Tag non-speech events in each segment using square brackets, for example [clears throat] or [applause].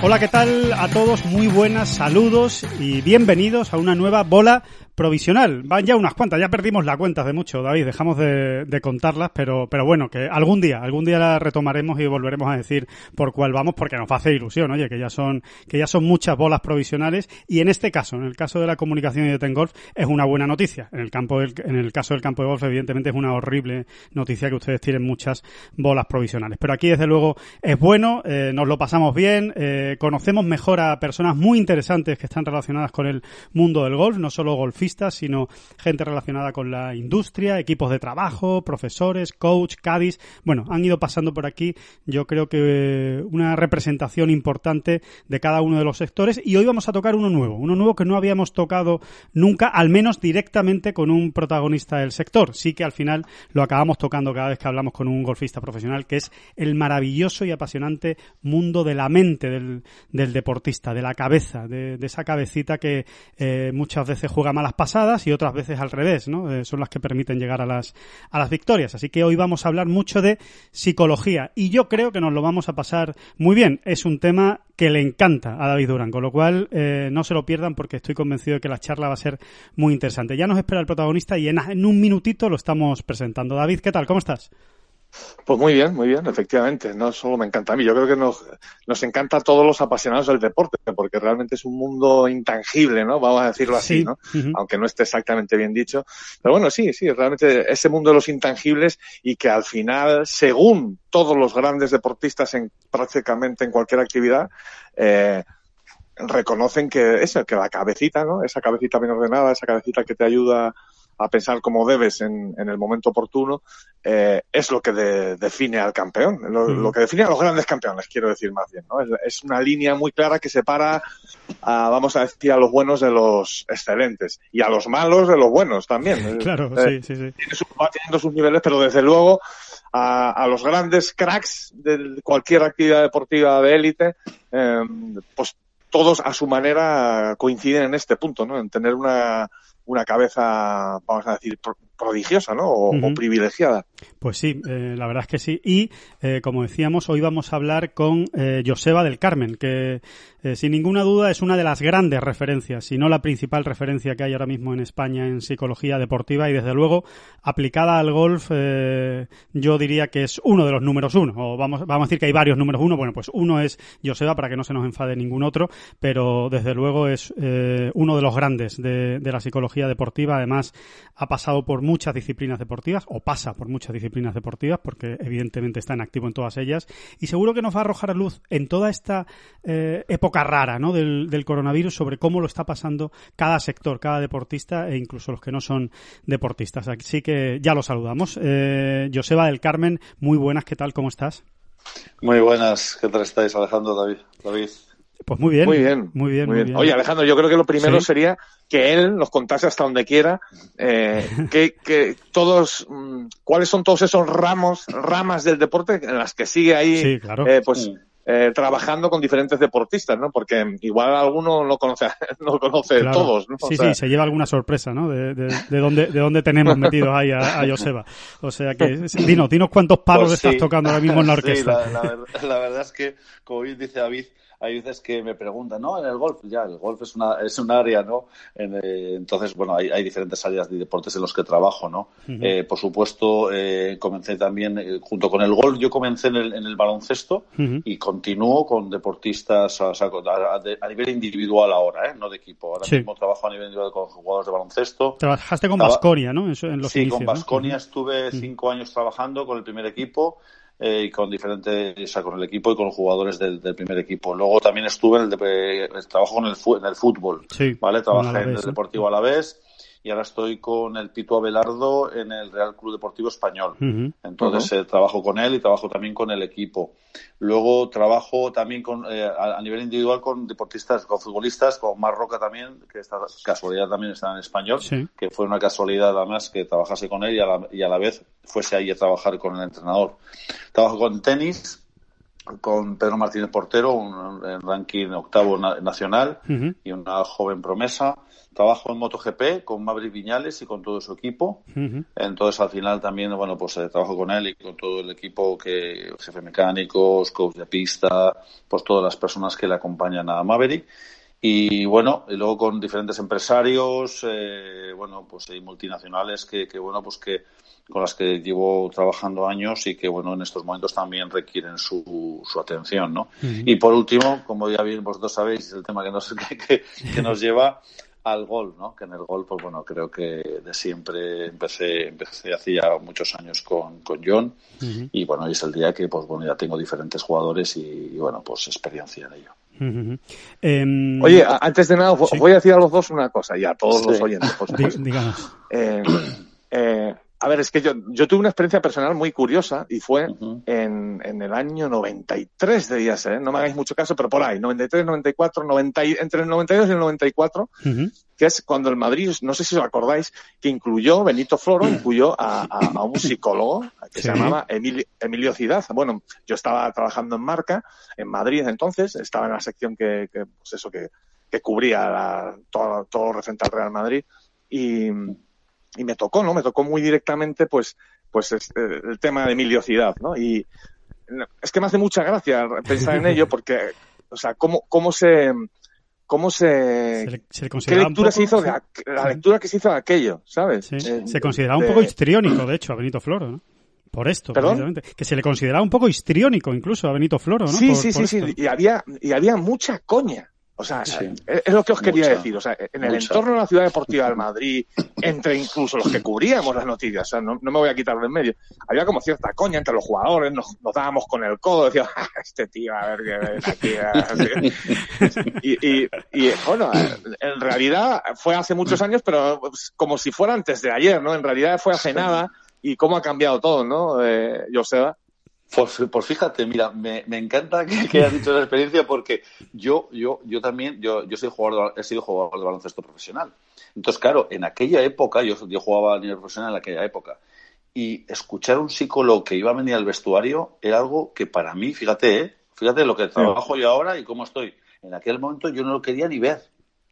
Hola, ¿qué tal a todos? Muy buenas, saludos y bienvenidos a una nueva bola provisional. Van ya unas cuantas, ya perdimos la cuenta de mucho, David, dejamos de, contarlas, pero, pero bueno, que algún día, algún día la retomaremos y volveremos a decir por cuál vamos, porque nos hace ilusión, oye, que ya son, que ya son muchas bolas provisionales, y en este caso, en el caso de la comunicación y de Ten Golf, es una buena noticia. En el campo en el caso del campo de golf, evidentemente es una horrible noticia que ustedes tienen muchas bolas provisionales. Pero aquí, desde luego, es bueno, eh, nos lo pasamos bien, eh, conocemos mejor a personas muy interesantes que están relacionadas con el mundo del golf, no solo golfistas, sino gente relacionada con la industria, equipos de trabajo, profesores, coach, caddies. Bueno, han ido pasando por aquí, yo creo que una representación importante de cada uno de los sectores y hoy vamos a tocar uno nuevo, uno nuevo que no habíamos tocado nunca, al menos directamente con un protagonista del sector. Sí que al final lo acabamos tocando cada vez que hablamos con un golfista profesional, que es el maravilloso y apasionante mundo de la mente del, deportista, de la cabeza, de, esa cabecita que eh, muchas veces juega malas pasadas y otras veces al revés, ¿no? Eh, son las que permiten llegar a las, a las victorias. Así que hoy vamos a hablar mucho de psicología y yo creo que nos lo vamos a pasar muy bien. Es un tema que le encanta a David Durán, con lo cual eh, no se lo pierdan porque estoy convencido de que la charla va a ser muy interesante. Ya nos espera el protagonista y en, en un minutito lo estamos presentando. David, ¿qué tal? ¿Cómo estás? Pues muy bien, muy bien, efectivamente. No solo me encanta a mí, yo creo que nos, nos encanta a todos los apasionados del deporte, porque realmente es un mundo intangible, ¿no? Vamos a decirlo así, ¿no? Aunque no esté exactamente bien dicho. Pero bueno, sí, sí, realmente ese mundo de los intangibles y que al final, según todos los grandes deportistas en prácticamente en cualquier actividad, eh, reconocen que eso, que la cabecita, ¿no? Esa cabecita bien ordenada, esa cabecita que te ayuda a pensar como debes en, en el momento oportuno, eh, es lo que define al campeón, lo, que define a los grandes campeones, quiero decir más bien. ¿no? Es, una línea muy clara que separa, a, vamos a decir, a los buenos de los excelentes y a los malos de los buenos también. [laughs] Claro, eh, sí, sí, sí. va teniendo sus niveles, pero desde luego a, a, los grandes cracks de cualquier actividad deportiva de élite, eh, pues todos a su manera coinciden en este punto, ¿no? En tener una, una cabeza, vamos a decir, prodigiosa, ¿no? O, privilegiada. Pues sí, eh, la verdad es que sí. Y, eh, como decíamos, hoy vamos a hablar con eh, Joseba del Carmen, que eh, sin ninguna duda es una de las grandes referencias, si no la principal referencia que hay ahora mismo en España en psicología deportiva y, desde luego, aplicada al golf, yo diría que es uno de los números uno. O vamos, a decir que hay varios números uno. Bueno, pues uno es Joseba, para que no se nos enfade ningún otro, pero, desde luego, es uno de los grandes de, de la psicología deportiva. Además, ha pasado por muchas disciplinas deportivas, o pasa por muchas disciplinas deportivas, porque evidentemente está en activo en todas ellas, y seguro que nos va a arrojar luz en toda esta eh, época rara ¿no? del, coronavirus sobre cómo lo está pasando cada sector, cada deportista e incluso los que no son deportistas. Así que ya lo saludamos. Eh, Joseba del Carmen, muy buenas, ¿qué tal? ¿Cómo estás? Muy buenas, ¿qué tal estáis, Alejandro, David? David. Pues muy bien. Muy bien. Muy bien, muy bien. Oye, Alejandro, yo creo que lo primero sería que él nos contase hasta donde quiera eh, [laughs] que, que, todos, mm, cuáles son todos esos ramos, ramas del deporte en las que sigue ahí, eh, pues, eh, trabajando con diferentes deportistas, ¿no? Porque igual alguno no conoce, [laughs] no conoce todos, ¿no? Sí, sí, se lleva alguna sorpresa, ¿no? De, de, de, dónde, de dónde tenemos metidos ahí a, a, Joseba. O sea que, [laughs] dinos, dinos cuántos palos pues estás tocando ahora mismo en la [laughs] orquesta. Sí, la, la, la verdad es que, como bien dice David, hay veces que me preguntan, ¿no? En el golf, ya, el golf es una es un área, ¿no? Eh, entonces, bueno, hay, hay, diferentes áreas de deportes en los que trabajo, ¿no? eh, por supuesto, eh, comencé también, eh, junto con el golf, yo comencé en el, en el baloncesto y continúo con deportistas o sea, a, a, nivel individual ahora, ¿eh? No de equipo. Ahora mismo trabajo a nivel individual con jugadores de baloncesto. Trabajaste con Basconia, ¿no? En, los sí, con Basconia estuve cinco años trabajando con el primer equipo eh, y con diferentes, o sea, con el equipo y con los jugadores del, del primer equipo. Luego también estuve en el, de, trabajo en el, en el fútbol, sí, ¿vale? Trabajé en el Deportivo Alavés y ahora estoy con el Pito Abelardo en el Real Club Deportivo Español. Entonces eh, trabajo con él y trabajo también con el equipo. Luego trabajo también con, eh, a, nivel individual con deportistas, con futbolistas, con Mar Roca también, que esta casualidad también está en español, que fue una casualidad además que trabajase con él y a la, y a la vez fuese ahí a trabajar con el entrenador. Trabajo con tenis, con Pedro Martínez Portero, un, ranking octavo nacional y una joven promesa. Trabajo en MotoGP con Maverick Viñales y con todo su equipo. Entonces, al final también, bueno, pues eh, trabajo con él y con todo el equipo que, jefe mecánicos, coach de pista, pues todas las personas que le acompañan a Maverick. Y bueno, y luego con diferentes empresarios, eh, bueno, pues hay multinacionales que, que, bueno, pues que con las que llevo trabajando años y que, bueno, en estos momentos también requieren su, su atención, ¿no? Y por último, como ya bien vosotros sabéis, el tema que nos, [laughs] que, que nos lleva al gol, ¿no? Que en el gol, pues bueno, creo que de siempre empecé, empecé hacía muchos años con, con John y bueno, hoy es el día que, pues bueno, ya tengo diferentes jugadores y, bueno, pues experiencia en ello. Em, Oye, antes de nada, voy a decir a los dos una cosa y a todos los oyentes, por Digamos. Eh, eh, a ver, es que yo, yo tuve una experiencia personal muy curiosa y fue en, en, el año 93, debía ser, ¿eh? no me hagáis mucho caso, pero por ahí, 93, 94, 90, entre el 92 y el 94, que es cuando el Madrid, no sé si os acordáis, que incluyó, Benito Floro incluyó a, a, un psicólogo que se llamaba Emilio, Emilio Cidaz. Bueno, yo estaba trabajando en Marca, en Madrid entonces, estaba en la sección que, que pues eso, que, que cubría todo, todo referente al Real Madrid y y me tocó, ¿no? Me tocó muy directamente, pues, pues eh, el tema de miliosidad, ¿no? Y es que me hace mucha gracia pensar en ello porque, o sea, cómo, cómo se, cómo se, qué lectura se hizo de, la lectura que se hizo de aquello, ¿sabes? Eh, se consideraba un poco histriónico, de hecho, a Benito Floro, ¿no? Por esto, precisamente. Que se le consideraba un poco histriónico incluso a Benito Floro, ¿no? Sí, sí, sí, sí. Y había, y había mucha coña. O sea, es lo que os quería decir. O sea, en el entorno de la ciudad deportiva del Madrid, entre incluso los que cubríamos las noticias, o sea, no, me voy a quitar de en medio, había como cierta coña entre los jugadores, nos, dábamos con el codo, decíamos, ah, este tío, a ver qué aquí. y, y, y, bueno, en realidad fue hace muchos años, pero como si fuera antes de ayer, ¿no? En realidad fue hace nada y cómo ha cambiado todo, ¿no, eh, Joseba? Pues, pues, fíjate, mira, me, me encanta que, [laughs] que, hayas dicho esa experiencia porque yo, yo, yo también, yo, yo soy jugador he sido jugador de baloncesto profesional. Entonces, claro, en aquella época, yo, yo jugaba a nivel profesional en aquella época, y escuchar a un psicólogo que iba a venir al vestuario era algo que para mí, fíjate, ¿eh? fíjate lo que trabajo yo ahora y cómo estoy. En aquel momento yo no lo quería ni ver.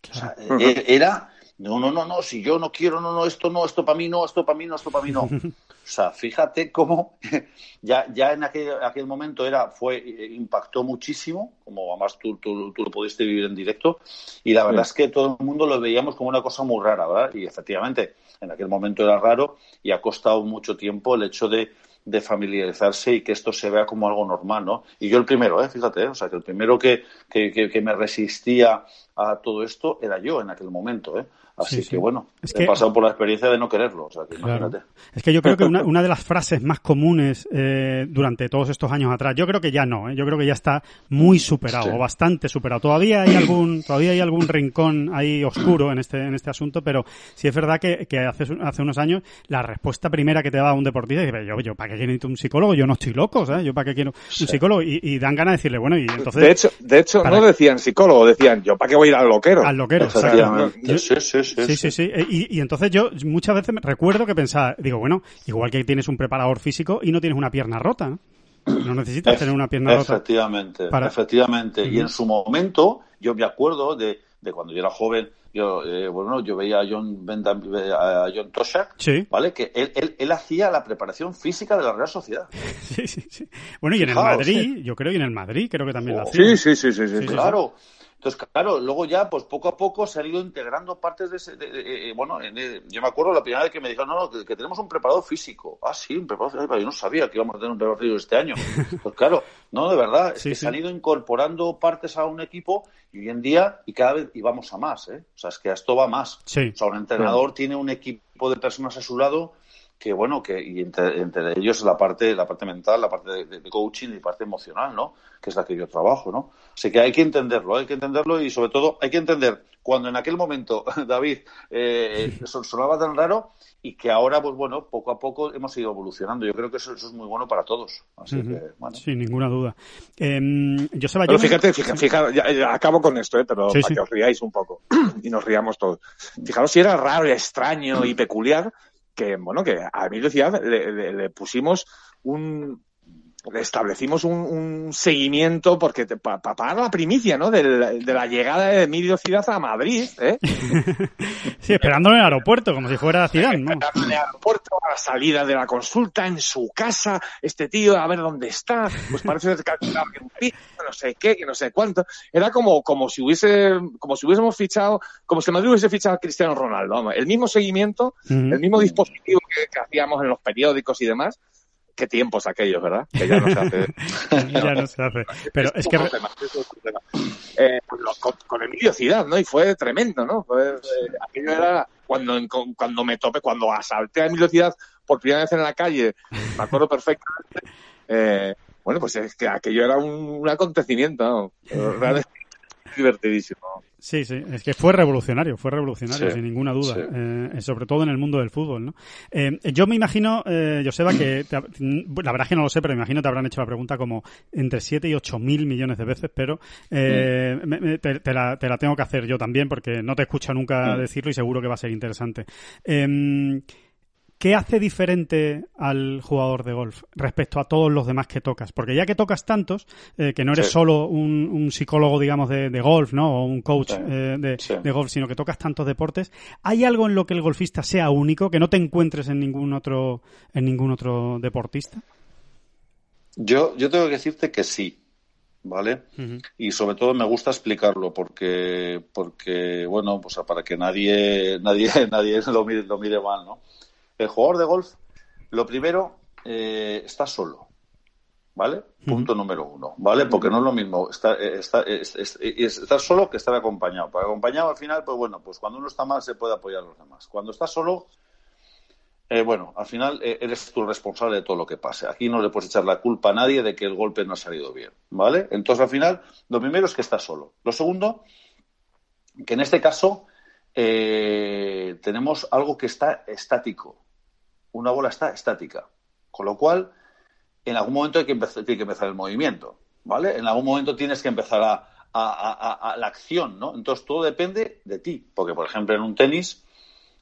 O sea, e, era, no, no, no, no, si yo no quiero, no, no, esto no, esto para mí no, esto para mí no, esto para mí no. [laughs] O sea, fíjate cómo [laughs] ya, ya en aquel, aquel momento era, fue, impactó muchísimo, como además tú, tú, tú lo pudiste vivir en directo, y la verdad es que todo el mundo lo veíamos como una cosa muy rara, ¿verdad? Y efectivamente, en aquel momento era raro y ha costado mucho tiempo el hecho de, de familiarizarse y que esto se vea como algo normal, ¿no? Y yo el primero, ¿eh? fíjate, ¿eh? o sea, que el primero que, que, que, me resistía a todo esto era yo en aquel momento, ¿eh? Así que bueno, he pasado por la experiencia de no quererlo, o sea, que imagínate. Es que yo creo que una, [laughs] una de las frases más comunes eh, durante todos estos años atrás, yo creo que ya no, ¿eh? yo creo que ya está muy superado, o bastante superado. Todavía hay algún, [clears throat] todavía hay algún rincón ahí oscuro en este, en este asunto, pero sí es verdad que, que hace, hace unos años la respuesta primera que te daba un deportista es yo, yo, ¿para qué quiero un psicólogo? Yo no estoy loco, ¿sabes? Yo para qué quiero un psicólogo y, dan ganas de decirle, bueno, y entonces... De hecho, de hecho no decían psicólogo, decían, yo para qué voy a ir al loquero. Al loquero, sí, sí, sí, sí, sí. Y, y, entonces yo muchas veces me recuerdo que pensaba, digo, bueno, igual que tienes un preparador físico y no tienes una pierna rota, ¿no? No necesitas tener una pierna rota. Efectivamente, efectivamente. Y en su momento, yo me acuerdo de, de cuando yo era joven, yo, eh, bueno, yo veía a John, a John Toshak, ¿vale? Que él, él, él, hacía la preparación física de la Real Sociedad. [laughs] Sí, sí, sí. Bueno, y en el Madrid, yo creo, y en el Madrid creo que también lo hacía. Sí, sí, sí, sí, claro. Entonces, claro, luego ya, pues poco a poco se han ido integrando partes de ese. Eh, bueno, yo me acuerdo la primera vez que me dijeron, no, no, que, tenemos un preparador físico. Ah, sí, un preparador físico. Yo no sabía que íbamos a tener un preparador físico este año. [laughs] Pues claro, no, de verdad, es que se han ido incorporando partes a un equipo y hoy en día, y cada vez, y vamos a más, ¿eh? O sea, es que esto va más. O sea, un entrenador tiene un equipo de personas a su lado que bueno, que y entre, ellos la parte, la parte mental, la parte de, coaching y la parte emocional, ¿no? Que es la que yo trabajo, ¿no? Así que hay que entenderlo, hay que entenderlo y sobre todo hay que entender cuando en aquel momento, [laughs] David, eh, sonaba tan raro y que ahora, pues bueno, poco a poco hemos ido evolucionando. Yo creo que eso, es muy bueno para todos. Así que, bueno. Sin ninguna duda. Eh, yo pero fíjate, fíjate, acabo con esto, ¿eh? pero para que os riáis un poco [clears throat] y nos riamos todos. Fijaros si era raro y extraño y peculiar que, bueno, que a Emilio Ciudad le pusimos un, establecimos un, un seguimiento porque para pagar la primicia, ¿no? De la, llegada de Emilio Ciudad a Madrid, ¿eh? [laughs] sí, esperándolo en el aeropuerto, como si fuera ciudad, ¿no? Esperándolo en el aeropuerto, a la salida de la consulta, en su casa, este tío, a ver dónde está, pues parece que no sé qué, que no sé cuánto. Era como, como si hubiese, como si hubiésemos fichado, como si Madrid hubiese fichado a Cristiano Ronaldo, el mismo seguimiento, el mismo dispositivo que hacíamos en los periódicos y demás, qué tiempos aquellos, ¿verdad? Que ya no se hace. [laughs] ya no se hace. Pero es, que. Eh, pues con, Emilio Ciudad, ¿no? Y fue tremendo, ¿no? Eh, aquello era cuando, cuando me topé, cuando asalté a Emilio Ciudad por primera vez en la calle, me acuerdo perfectamente. Eh, bueno, pues es que aquello era un, acontecimiento, ¿no? [laughs] Realmente divertidísimo. Sí, sí, es que fue revolucionario, fue revolucionario, sin ninguna duda, eh, sobre todo en el mundo del fútbol, ¿no? Eh, yo me imagino, eh, Joseba, que la verdad es que no lo sé, pero me imagino te habrán hecho la pregunta como entre 7 y 8 mil millones de veces, pero eh, mm. te, la, te, la, tengo que hacer yo también porque no te escucho nunca mm. decirlo y seguro que va a ser interesante. Eh, ¿Qué hace diferente al jugador de golf respecto a todos los demás que tocas? Porque ya que tocas tantos, eh, que no eres solo un, psicólogo, digamos, de, golf, ¿no? O un coach eh, de, golf, sino que tocas tantos deportes, ¿hay algo en lo que el golfista sea único, que no te encuentres en ningún otro, en ningún otro deportista? Yo, yo tengo que decirte que sí. ¿vale? Y sobre todo me gusta explicarlo porque, porque bueno, pues para que nadie, nadie, [laughs] nadie lo mire, lo mire mal, ¿no? El jugador de golf, lo primero, eh, está solo. ¿Vale? Punto número uno, ¿vale? Porque no es lo mismo estar, eh, estar, solo que estar acompañado. Para acompañado al final, pues bueno, pues cuando uno está mal se puede apoyar a los demás. Cuando estás solo, eh, bueno, al final eres tú responsable de todo lo que pase. Aquí no le puedes echar la culpa a nadie de que el golpe no ha salido bien, ¿vale? Entonces, al final, lo primero es que estás solo. Lo segundo, que en este caso tenemos algo que está estático una bola está estática. Con lo cual, en algún momento hay que empezar, tiene que empezar el movimiento, ¿vale? En algún momento tienes que empezar a, la acción, ¿no? Entonces todo depende de ti, porque por ejemplo en un tenis,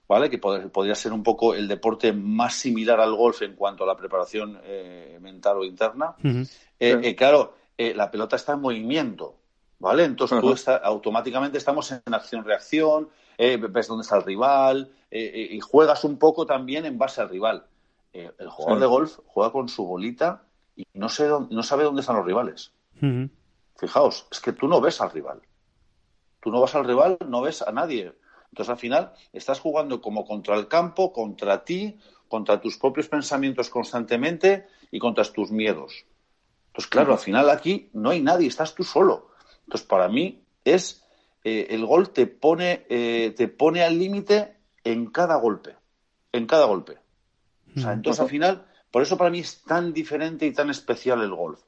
¿vale? Que podría ser un poco el deporte más similar al golf en cuanto a la preparación eh, mental o interna. Eh, eh, claro, la pelota está en movimiento, ¿vale? Entonces tú automáticamente estamos en acción-reacción, ves dónde está el rival eh, eh, y juegas un poco también en base al rival. el jugador de golf juega con su bolita y no, sé no sabe dónde están los rivales. Fijaos, es que tú no ves al rival. Tú no vas al rival, no ves a nadie. Entonces al final estás jugando como contra el campo, contra ti, contra tus propios pensamientos constantemente y contra tus miedos. Entonces, claro, al final aquí no hay nadie, estás tú solo. Entonces, para mí es eh, el gol te pone, eh, te pone al límite en cada golpe. En cada golpe. O sea, entonces al final, por eso para mí es tan diferente y tan especial el golf.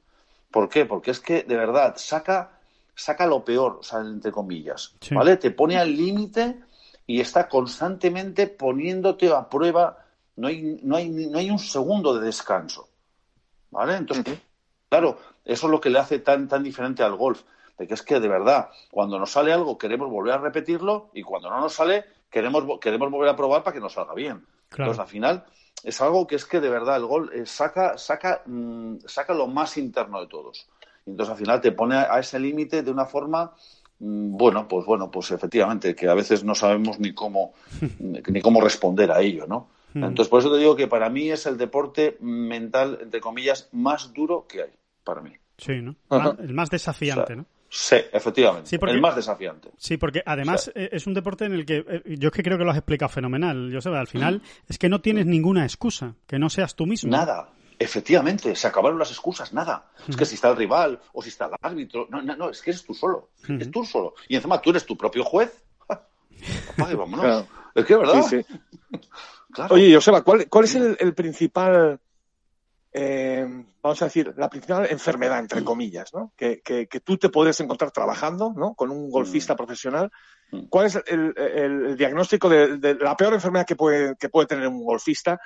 ¿Por qué? Porque es que de verdad saca, saca lo peor, o sea, entre comillas. ¿Vale? Te pone al límite y está constantemente poniéndote a prueba. No hay, no hay, no hay un segundo de descanso. ¿Vale? Entonces, claro, eso es lo que le hace tan, tan diferente al golf de que es que de verdad, cuando nos sale algo queremos volver a repetirlo y cuando no nos sale queremos, queremos volver a probar para que nos salga bien. Entonces, al final, es algo que es que de verdad el gol eh, saca, saca, mm, saca lo más interno de todos. entonces, al final, te pone a, ese límite de una forma mm, bueno, pues bueno, pues efectivamente, que a veces no sabemos ni cómo, [laughs] ni cómo responder a ello, ¿no? Hmm. Entonces, por eso te digo que para mí es el deporte mental, entre comillas, más duro que hay, para mí. Sí, ¿no? El más desafiante, ¿no? Sí, efectivamente. el más desafiante. Sí, porque además eh, es un deporte en el que eh, yo es que creo que lo has explicado fenomenal. Yo sé, al final mm. es que no tienes ninguna excusa, que no seas tú mismo. Nada. Efectivamente, se acabaron las excusas, nada. Es que si está el rival o si está el árbitro, no, no, no es que eres tú solo, es tú solo. Y encima tú eres tu propio juez. vámonos. Es que es verdad. Sí, sí. [laughs] Oye, Joseba, ¿cuál, cuál es el, principal, eh, vamos a decir, la principal enfermedad, entre comillas, ¿no? Que, que, que, tú te puedes encontrar trabajando, ¿no? Con un golfista mm. profesional. Mm. ¿Cuál es el, el, diagnóstico de, de, la peor enfermedad que puede, que puede tener un golfista?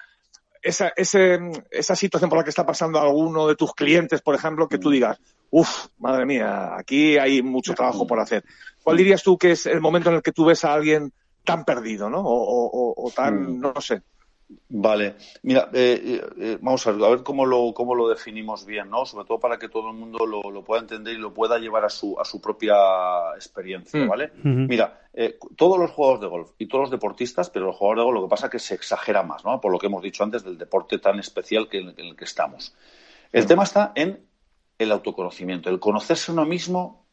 Esa, ese, esa situación por la que está pasando alguno de tus clientes, por ejemplo, que tú mm. digas, uff, madre mía, aquí hay mucho trabajo por hacer. ¿Cuál dirías tú que es el momento en el que tú ves a alguien tan perdido, ¿no? O, tan, mm. no sé. Vale, mira, eh, eh, eh, vamos a ver, a ver cómo lo, cómo lo definimos bien, ¿no? Sobre todo para que todo el mundo lo, pueda entender y lo pueda llevar a su, a su propia experiencia, mm. ¿vale? Mira, todos los jugadores de golf y todos los deportistas, pero los jugadores de golf lo que pasa es que se exagera más, ¿no? Por lo que hemos dicho antes del deporte tan especial que, en, el que estamos. El mm. tema está en el autoconocimiento, el conocerse uno mismo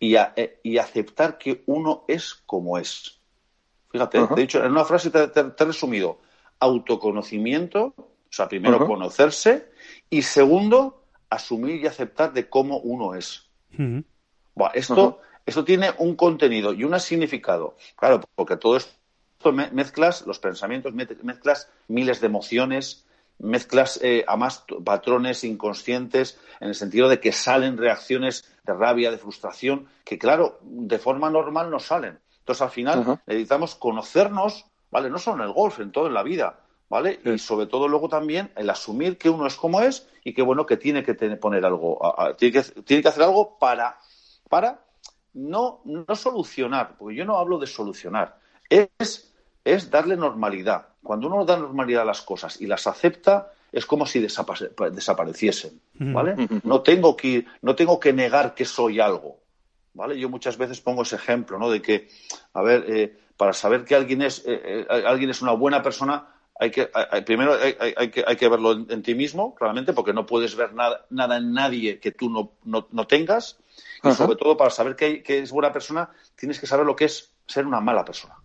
y, y aceptar que uno es como es. Fíjate, de hecho, en una frase te, he resumido autoconocimiento, o sea, primero conocerse y segundo, asumir y aceptar de cómo uno es. esto, esto tiene un contenido y un significado. Claro, porque todo esto mezclas los pensamientos, mezclas miles de emociones, mezclas eh, a más patrones inconscientes en el sentido de que salen reacciones de rabia, de frustración, que claro, de forma normal no salen. Entonces, al final, necesitamos conocernos, ¿vale? No solo en el golf, en todo en la vida, ¿vale? Y sobre todo luego también el asumir que uno es como es y que, bueno, que tiene que poner algo, tiene, que, tiene que hacer algo para, para no, no solucionar, porque yo no hablo de solucionar, es, es darle normalidad. Cuando uno da normalidad a las cosas y las acepta, es como si desapareciesen, ¿vale? No tengo que, no tengo que negar que soy algo, ¿vale? Yo muchas veces pongo ese ejemplo, ¿no? De que, a ver, eh, para saber que alguien es, eh, eh, alguien es una buena persona, hay que, primero hay, que, hay que verlo en, ti mismo, claramente, porque no puedes ver nada, nada en nadie que tú no, no, tengas. Y sobre todo, para saber que, que, es buena persona, tienes que saber lo que es ser una mala persona.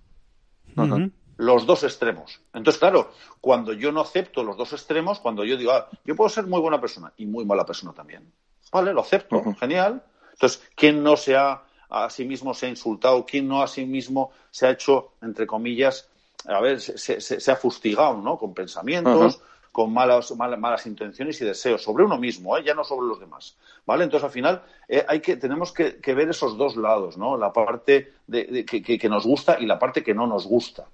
Los dos extremos. Entonces, claro, cuando yo no acepto los dos extremos, cuando yo digo, ah, yo puedo ser muy buena persona y muy mala persona también. Vale, lo acepto, genial. Entonces, ¿quién no se ha a sí mismo se ha insultado? ¿Quién no a sí mismo se ha hecho, entre comillas, a ver, se, ha fustigado, ¿no? Con pensamientos, con malas, malas, intenciones y deseos sobre uno mismo, ¿eh? ya no sobre los demás, ¿vale? Entonces, al final, eh, hay que, tenemos que, ver esos dos lados, ¿no? La parte de, que, nos gusta y la parte que no nos gusta,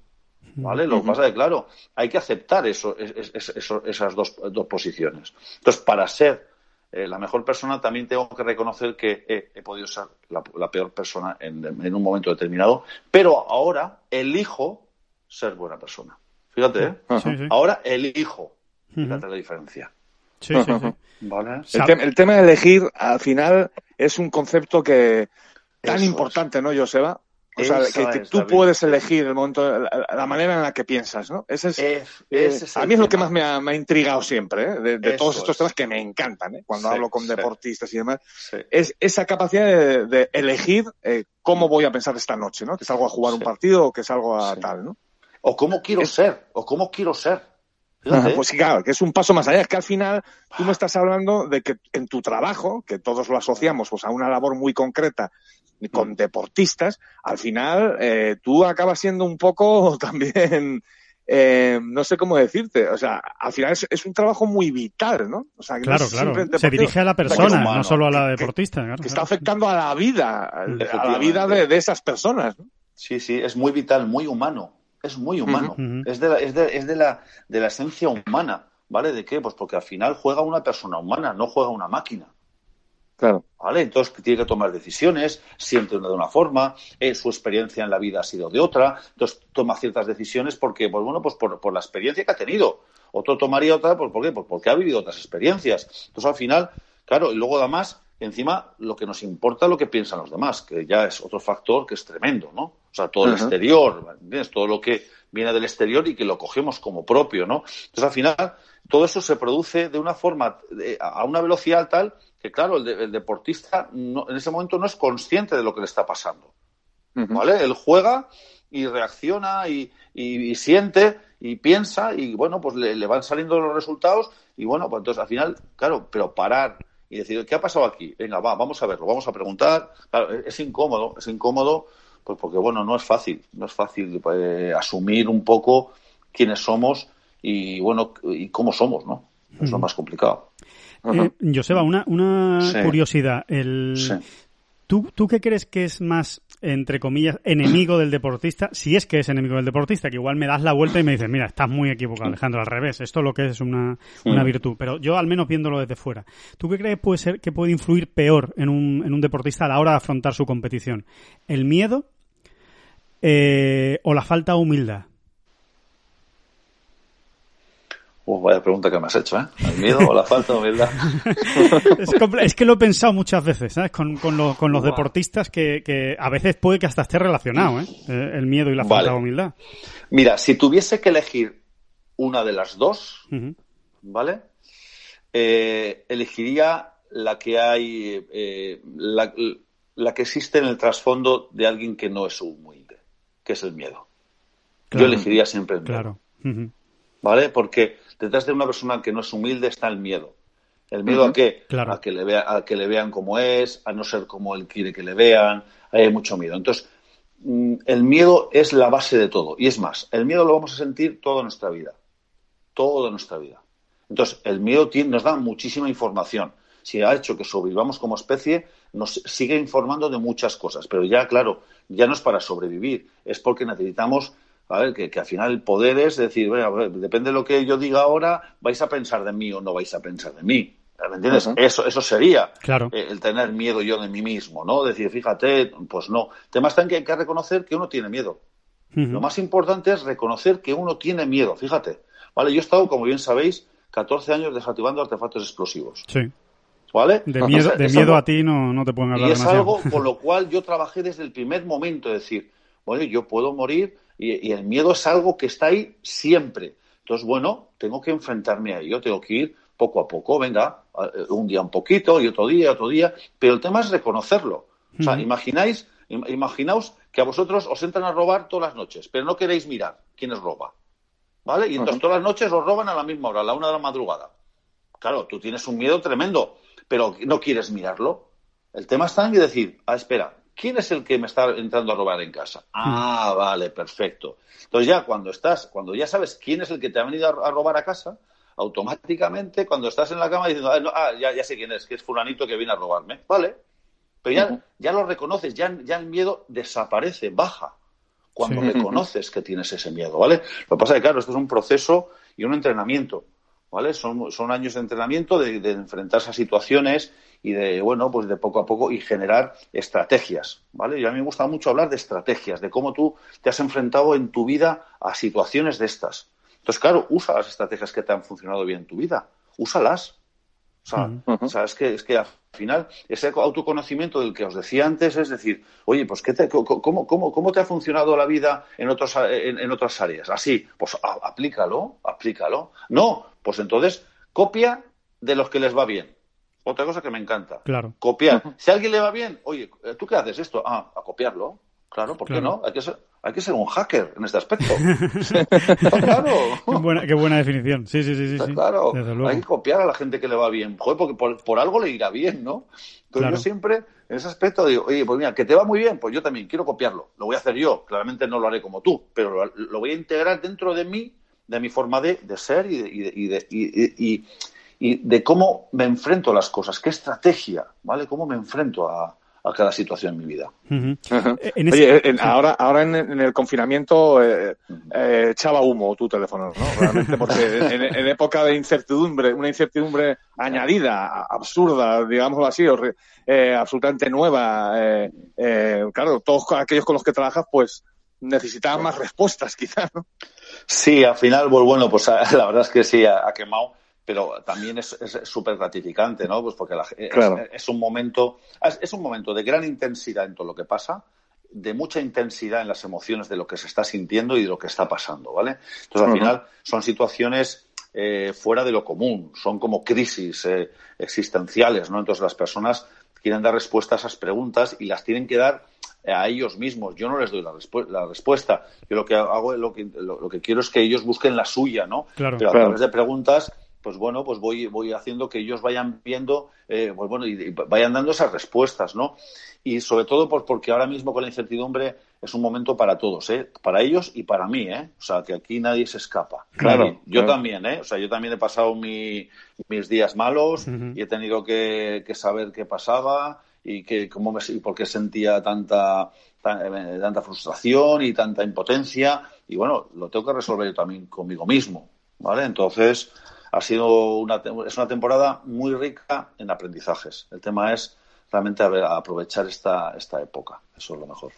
¿vale? Lo que pasa es que, claro, hay que aceptar eso, esas dos, dos posiciones. Entonces, para ser eh, la mejor persona, también tengo que reconocer que he, podido ser la, peor persona en, un momento determinado, pero ahora elijo ser buena persona. Fíjate, ¿eh? Ahora elijo. Fíjate la diferencia. Sí, sí, ¿Vale? El, tema de elegir, al final, es un concepto que tan importante, ¿no, Joseba? O sea, que, tú puedes elegir el momento, la, manera en la que piensas, ¿no? Ese es, eh, a mí es lo que más me ha, intrigado siempre, ¿eh? de, todos estos temas que me encantan, ¿eh? cuando hablo con deportistas y demás, es esa capacidad de, elegir eh, cómo voy a pensar esta noche, ¿no? Que salgo a jugar un partido o que salgo a tal, ¿no? O cómo quiero ser, o cómo quiero ser. pues sí, claro, que es un paso más allá. Es que al final tú me estás hablando de que en tu trabajo, que todos lo asociamos pues, a una labor muy concreta con deportistas, al final eh, tú acabas siendo un poco [laughs] también, eh, no sé cómo decirte, o sea, al final es, un trabajo muy vital, ¿no? O sea, claro, claro. Se dirige a la persona, no solo a la deportista. Que, está afectando a la vida, a la vida de, esas personas. ¿no? Sí, sí, es muy vital, muy humano. Es muy humano. Es, de la, es, de, es de, la, de la esencia humana. ¿Vale? ¿De qué? Pues porque al final juega una persona humana, no juega una máquina. Claro. ¿Vale? Entonces tiene que tomar decisiones, siente de una forma, eh, su experiencia en la vida ha sido de otra, entonces toma ciertas decisiones porque, pues bueno, pues por, la experiencia que ha tenido. Otro tomaría otra, pues ¿por qué? Pues porque ha vivido otras experiencias. Entonces al final, claro, y luego además, encima lo que nos importa lo que piensan los demás, que ya es otro factor que es tremendo, ¿no? O sea, todo el exterior, ¿entiendes? Todo lo que viene del exterior y que lo cogemos como propio, ¿no? Entonces al final, todo eso se produce de una forma, a una velocidad tal que claro, el, deportista en ese momento no es consciente de lo que le está pasando. ¿Vale? Él juega y reacciona y, siente y piensa y bueno, pues le, van saliendo los resultados y bueno, pues entonces al final, claro, pero parar y decir, ¿qué ha pasado aquí? Venga, va, vamos a verlo, vamos a preguntar. Claro, es incómodo, es incómodo Pues porque, bueno, no es fácil, no es fácil eh, asumir un poco quiénes somos y, bueno, y cómo somos, ¿no? Es lo más complicado. Eh, Joseba, una, una curiosidad. El... ¿Tú, ¿Tú qué crees que es más, entre comillas, enemigo del deportista? Si es que es enemigo del deportista, que igual me das la vuelta y me dices, mira, estás muy equivocado, Alejandro, al revés. Esto es lo que es una, una virtud. Pero yo, al menos viéndolo desde fuera, ¿tú qué crees que puede ser que puede influir peor en un, en un deportista a la hora de afrontar su competición? ¿El miedo eh, o la falta de humildad? Uh, vaya pregunta que me has hecho, ¿eh? ¿El miedo o la falta de humildad? [laughs] es, que lo he pensado muchas veces, ¿sabes? Con, con, los deportistas que, que, a veces puede que hasta esté relacionado, ¿eh? eh el miedo y la falta de humildad. Mira, si tuviese que elegir una de las dos, ¿vale? Eh, elegiría la que hay, eh, la, la, que existe en el trasfondo de alguien que no es humilde, que es el miedo. Yo elegiría siempre el miedo. Claro. ¿Vale? Porque detrás de una persona que no es humilde está el miedo. ¿El miedo a qué? A, que le vea, a que le vean como es, a no ser como él quiere que le vean. Hay mucho miedo. Entonces, mm, el miedo es la base de todo. Y es más, el miedo lo vamos a sentir toda nuestra vida. Toda nuestra vida. Entonces, el miedo nos da muchísima información. Si ha hecho que sobrevivamos como especie, nos sigue informando de muchas cosas. Pero ya, claro, ya no es para sobrevivir, es porque necesitamos a ver, que, al final el poder es decir, depende de lo que yo diga ahora, vais a pensar de mí o no vais a pensar de mí. ¿Me entiendes? Eso, eso sería claro. Eh, el tener miedo yo de mí mismo, ¿no? Decir, fíjate, pues no. Temas también que hay que reconocer que uno tiene miedo. Lo más importante es reconocer que uno tiene miedo, fíjate. Vale, yo he estado, como bien sabéis, 14 años desactivando artefactos explosivos. Sí. ¿Vale? De miedo, de miedo a ti no, no te pueden hablar Y es algo con lo [laughs] cual yo trabajé desde el primer momento, es decir, bueno, yo puedo morir y, el miedo es algo que está ahí siempre. Entonces, bueno, tengo que enfrentarme a ello, tengo que ir poco a poco, venga, un día un poquito y otro día, otro día, pero el tema es reconocerlo. O sea, imagináis, imaginaos que a vosotros os entran a robar todas las noches, pero no queréis mirar quién os roba. ¿Vale? Y entonces todas las noches os roban a la misma hora, a la una de la madrugada. Claro, tú tienes un miedo tremendo, pero no quieres mirarlo. El tema está en decir, ah, espera, ¿quién es el que me está entrando a robar en casa? Ah, vale, perfecto. Entonces ya cuando estás, cuando ya sabes quién es el que te ha venido a, robar a casa, automáticamente cuando estás en la cama diciendo, ah, ah, ya, ya, sé quién es, que es fulanito que viene a robarme, vale. Pero ya, ya lo reconoces, ya, ya el miedo desaparece, baja, cuando reconoces que tienes ese miedo, ¿vale? Lo que pasa es que, claro, esto es un proceso y un entrenamiento, ¿vale? Son, son años de entrenamiento, de, enfrentarse a situaciones y de, bueno, pues de poco a poco y generar estrategias, ¿vale? Y a mí me gusta mucho hablar de estrategias, de cómo tú te has enfrentado en tu vida a situaciones de estas. Entonces, claro, usa las estrategias que te han funcionado bien en tu vida, úsalas. O sea, es, que, es que al final ese autoconocimiento del que os decía antes es decir, oye, pues ¿qué te, cómo, cómo, ¿cómo te ha funcionado la vida en, otros, en, otras áreas? Así, pues aplícalo, aplícalo. No, pues entonces copia de los que les va bien. Otra cosa que me encanta. Claro. Copiar. Si a alguien le va bien, oye, ¿tú qué haces esto? Ah, a copiarlo. Claro, ¿por qué no? Hay que, ser, hay que ser un hacker en este aspecto. [laughs] claro. Qué buena, definición. Sí, sí, sí. sí, claro. Hay que copiar a la gente que le va bien. Joder, porque por, algo le irá bien, ¿no? Entonces yo siempre, en ese aspecto, digo, oye, pues mira, que te va muy bien, pues yo también quiero copiarlo. Lo voy a hacer yo. Claramente no lo haré como tú, pero lo, voy a integrar dentro de mí, de mi forma de, ser y de, y, y de cómo me enfrento a las cosas, qué estrategia, ¿vale? Cómo me enfrento a, cada situación en mi vida. Oye, ahora, ahora en, el confinamiento eh, eh, echaba humo tu teléfono, ¿no? Realmente, porque [laughs] en, época de incertidumbre, una incertidumbre añadida, absurda, digámoslo así, eh, absolutamente nueva, claro, todos aquellos con los que trabajas, pues necesitaban más respuestas, [laughs] quizás, ¿no? Sí, al final, pues bueno, pues [laughs] la verdad es que sí, ha quemado pero también es súper gratificante, ¿no? Pues porque es, un momento, es un momento de gran intensidad en todo lo que pasa, de mucha intensidad en las emociones de lo que se está sintiendo y de lo que está pasando, ¿vale? Entonces, al final, son situaciones eh, fuera de lo común, son como crisis eh, existenciales, ¿no? Entonces, las personas quieren dar respuesta a esas preguntas y las tienen que dar a ellos mismos. Yo no les doy la, la respuesta. Yo lo que hago, lo que, lo, que quiero es que ellos busquen la suya, ¿no? Claro, Pero a través de preguntas pues bueno, pues voy, voy haciendo que ellos vayan viendo, eh, pues bueno, y, vayan dando esas respuestas, ¿no? Y sobre todo pues porque ahora mismo con la incertidumbre es un momento para todos, ¿eh? Para ellos y para mí, ¿eh? O sea, que aquí nadie se escapa. Claro. Yo también, ¿eh? O sea, yo también he pasado mis días malos y he tenido que, saber qué pasaba y que cómo me, y por qué sentía tanta, eh, tanta frustración y tanta impotencia. Y bueno, lo tengo que resolver yo también conmigo mismo, ¿vale? Entonces, ha sido una, es una temporada muy rica en aprendizajes. El tema es realmente aprovechar esta, esta época. Eso es lo mejor.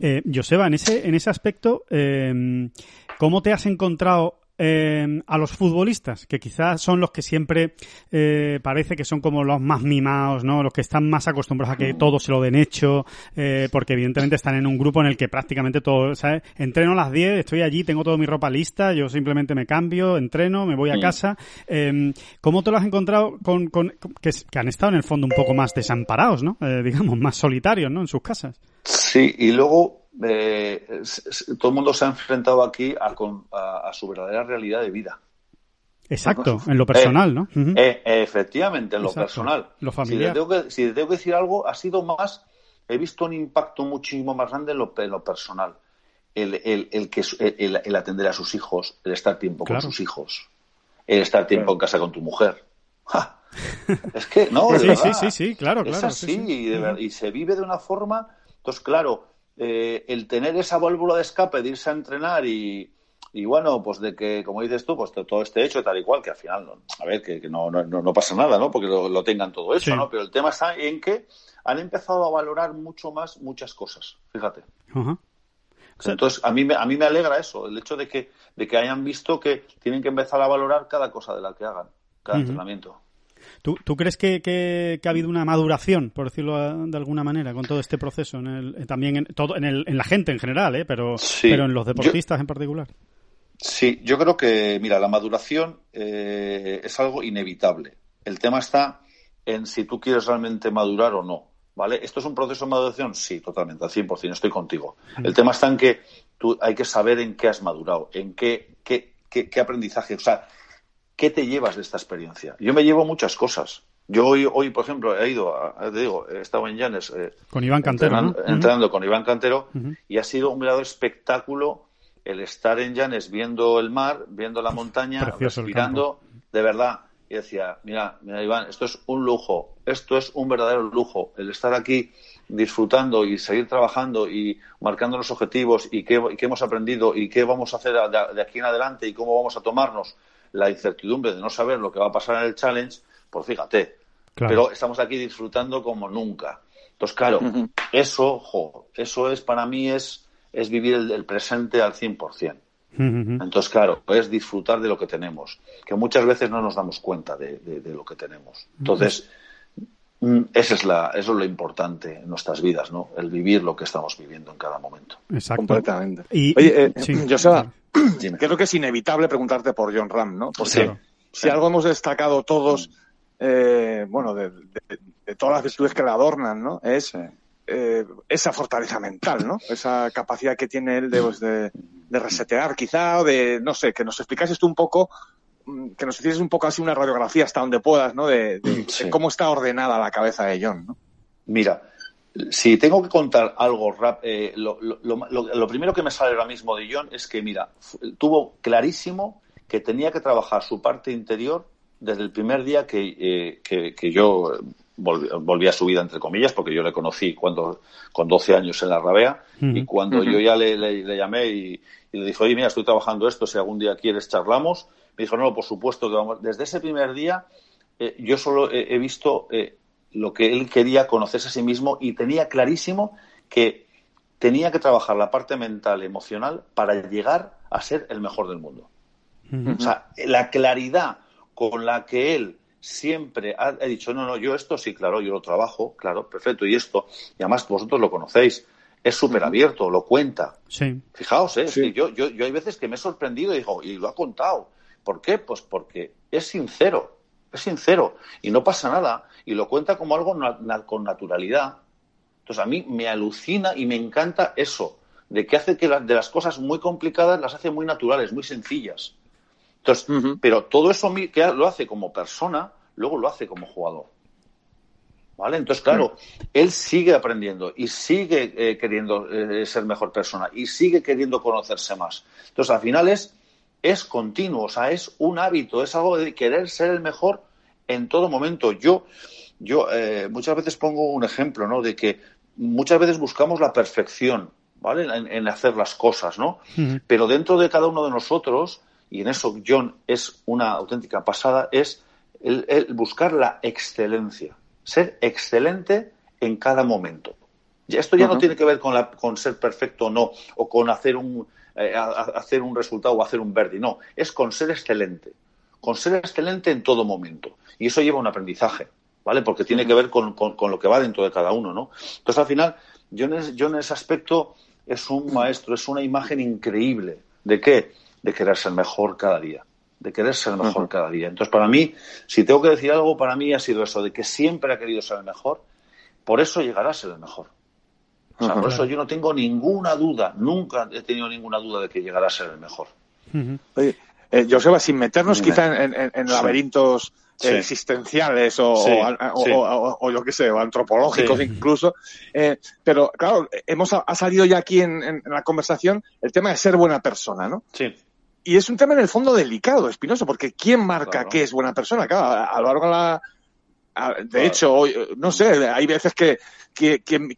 Eh, Joseba, en ese, en ese aspecto, eh, ¿cómo te has encontrado eh, a los futbolistas, que quizás son los que siempre eh, parece que son como los más mimados, ¿no? Los que están más acostumbrados a que todo se lo den hecho, eh, porque evidentemente están en un grupo en el que prácticamente todo, ¿sabes? Entreno a las 10, estoy allí, tengo toda mi ropa lista, yo simplemente me cambio, entreno, me voy a casa. Eh, ¿Cómo te lo has encontrado con, con que, que, han estado en el fondo un poco más desamparados, ¿no? Eh, digamos, más solitarios, ¿no? En sus casas. Sí, y luego eh, todo el mundo se ha enfrentado aquí a, su verdadera realidad de vida. Exacto, en lo personal, ¿no? Eh, efectivamente, en lo personal. Lo familiar. Si te, tengo que, decir algo, ha sido más, he visto un impacto muchísimo más grande en lo, personal. El, que, el, atender a sus hijos, el estar tiempo con sus hijos, el estar tiempo en casa con tu mujer. [laughs] Es que, no, sí, sí, sí, sí, claro, claro. Es así, Y, y se vive de una forma. Entonces, claro, eh, el tener esa válvula de escape de irse a entrenar y, y bueno, pues de que, como dices tú, pues todo esté hecho tal y cual, que al final, a ver, que, no, no, no, pasa nada, ¿no? Porque lo, tengan todo hecho, ¿no? Pero el tema está en que han empezado a valorar mucho más muchas cosas, fíjate. Entonces, a mí, me, a mí me alegra eso, el hecho de que, de que hayan visto que tienen que empezar a valorar cada cosa de la que hagan, cada entrenamiento. ¿Tú, ¿Tú, crees que, que, ha habido una maduración, por decirlo de alguna manera, con todo este proceso? En el, eh, también en, todo, en, el, en la gente en general, ¿eh? pero, pero en los deportistas en particular. Sí, yo creo que, mira, la maduración eh, es algo inevitable. El tema está en si tú quieres realmente madurar o no. ¿Vale? ¿Esto es un proceso de maduración? Sí, totalmente, al 100%, estoy contigo. Mm. El tema está en que tú hay que saber en qué has madurado, en qué, qué, qué, qué aprendizaje. O sea, ¿qué te llevas de esta experiencia? Yo me llevo muchas cosas. Yo hoy, hoy por ejemplo, he ido, a, te digo, he estado en Llanes. Eh, con Iván Cantero. Entrenando, con Iván Cantero y ha sido un verdadero espectáculo el estar en Llanes viendo el mar, viendo la montaña, respirando, de verdad. Y decía, mira, mira Iván, esto es un lujo, esto es un verdadero lujo, el estar aquí disfrutando y seguir trabajando y marcando los objetivos y qué, qué hemos aprendido y qué vamos a hacer de aquí en adelante y cómo vamos a tomarnos la incertidumbre de no saber lo que va a pasar en el challenge, pues fíjate. Pero estamos aquí disfrutando como nunca. Entonces, claro, eso, ojo, eso es para mí es, es vivir el, presente al 100%. Entonces, claro, es disfrutar de lo que tenemos, que muchas veces no nos damos cuenta de, lo que tenemos. Entonces, mm, esa es la, eso es lo importante en nuestras vidas, ¿no? El vivir lo que estamos viviendo en cada momento. Exacto. Completamente. Y, Oye, eh, Joseba, [clears throat] creo que es inevitable preguntarte por John Ram, ¿no? Porque si algo hemos destacado todos, eh, bueno, de, todas las virtudes que le adornan, ¿no? Es eh, esa fortaleza mental, ¿no? Esa capacidad que tiene él de, pues, de, resetear, quizá, o de, no sé, que nos explicases tú un poco, mm, que nos hicieses un poco así una radiografía hasta donde puedas, ¿no? De, cómo está ordenada la cabeza de John, ¿no? Mira, si tengo que contar algo rap, eh, lo, primero que me sale ahora mismo de John es que, mira, tuvo clarísimo que tenía que trabajar su parte interior desde el primer día que, eh, yo volví, a su vida, entre comillas, porque yo le conocí cuando con 12 años en la Rabea, y cuando yo ya le, llamé y, le dije, oye, mira, estoy trabajando esto, si algún día quieres charlamos, me dijo, no, por supuesto que vamos. Desde ese primer día, eh, yo solo he, visto lo que él quería conocerse a sí mismo y tenía clarísimo que tenía que trabajar la parte mental, emocional, para llegar a ser el mejor del mundo. O sea, la claridad con la que él siempre ha, dicho, no, no, yo esto sí, claro, yo lo trabajo, claro, perfecto, y esto, y además vosotros lo conocéis, es súper abierto, lo cuenta. Sí. Fijaos, ¿eh? yo, yo, yo hay veces que me he sorprendido y digo, y lo ha contado. ¿Por qué? Pues porque es sincero es sincero y no pasa nada y lo cuenta como algo con naturalidad. Entonces a mí me alucina y me encanta eso, de que hace que de las cosas muy complicadas las hace muy naturales, muy sencillas. Entonces, pero todo eso que lo hace como persona, luego lo hace como jugador. ¿Vale? Entonces, claro, él sigue aprendiendo y sigue eh, queriendo eh, ser mejor persona y sigue queriendo conocerse más. Entonces, al final es, es continuo, o sea, es un hábito, es algo de querer ser el mejor en todo momento. Yo, yo eh, muchas veces pongo un ejemplo, ¿no? De que muchas veces buscamos la perfección, ¿vale? En, hacer las cosas, ¿no? Pero dentro de cada uno de nosotros, y en eso John es una auténtica pasada, es el, buscar la excelencia, ser excelente en cada momento. Esto ya no tiene que ver con, la, con ser perfecto o no, o con hacer un, eh, hacer un resultado o hacer un verde, no, es con ser excelente, con ser excelente en todo momento. Y eso lleva un aprendizaje. ¿Vale? Porque tiene que ver con, lo que va dentro de cada uno, ¿no? Entonces, al final, yo en, ese aspecto es un maestro, es una imagen increíble. ¿De qué? De querer ser mejor cada día. De querer ser mejor cada día. Entonces, para mí, si tengo que decir algo, para mí ha sido eso, de que siempre ha querido ser el mejor, por eso llegará a ser el mejor. O sea, por eso yo no tengo ninguna duda, nunca he tenido ninguna duda de que llegará a ser el mejor. Oye, eh, Joseba, sin meternos quizá en, laberintos existenciales o, o, yo qué sé, o antropológicos incluso. Eh, pero claro, hemos ha salido ya aquí en, la conversación el tema de ser buena persona, ¿no? Sí. Y es un tema en el fondo delicado, espinoso, porque ¿quién marca qué es buena persona? Claro, a, lo largo de la, de hecho, no sé, hay veces que, que, que,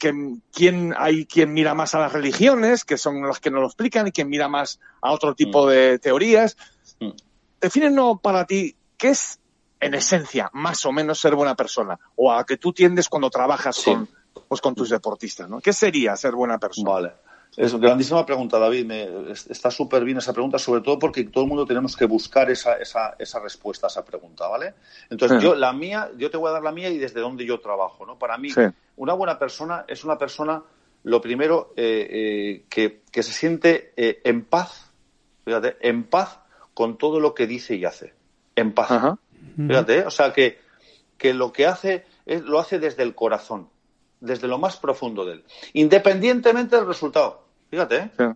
quien, hay quien mira más a las religiones, que son los que nos lo explican, y quien mira más a otro tipo mm. de teorías. Mm. Defínenos para ti qué es en esencia, más o menos ser buena persona, o a que tú tiendes cuando trabajas con, pues, con tus deportistas, ¿no? ¿Qué sería ser buena persona? Vale. Es una grandísima pregunta, David. Me, está súper bien esa pregunta, sobre todo porque todo el mundo tenemos que buscar esa, esa, esa respuesta a esa pregunta, ¿vale? Entonces, yo, la mía, yo te voy a dar la mía y desde dónde yo trabajo, ¿no? Para mí, una buena persona es una persona, lo primero, eh, eh, que, que, se siente eh, en paz, fíjate, en paz con todo lo que dice y hace. En paz. Ajá. Fíjate, ¿eh? o sea que, que lo que hace es, lo hace desde el corazón, desde lo más profundo de él, independientemente del resultado. Fíjate, ¿eh?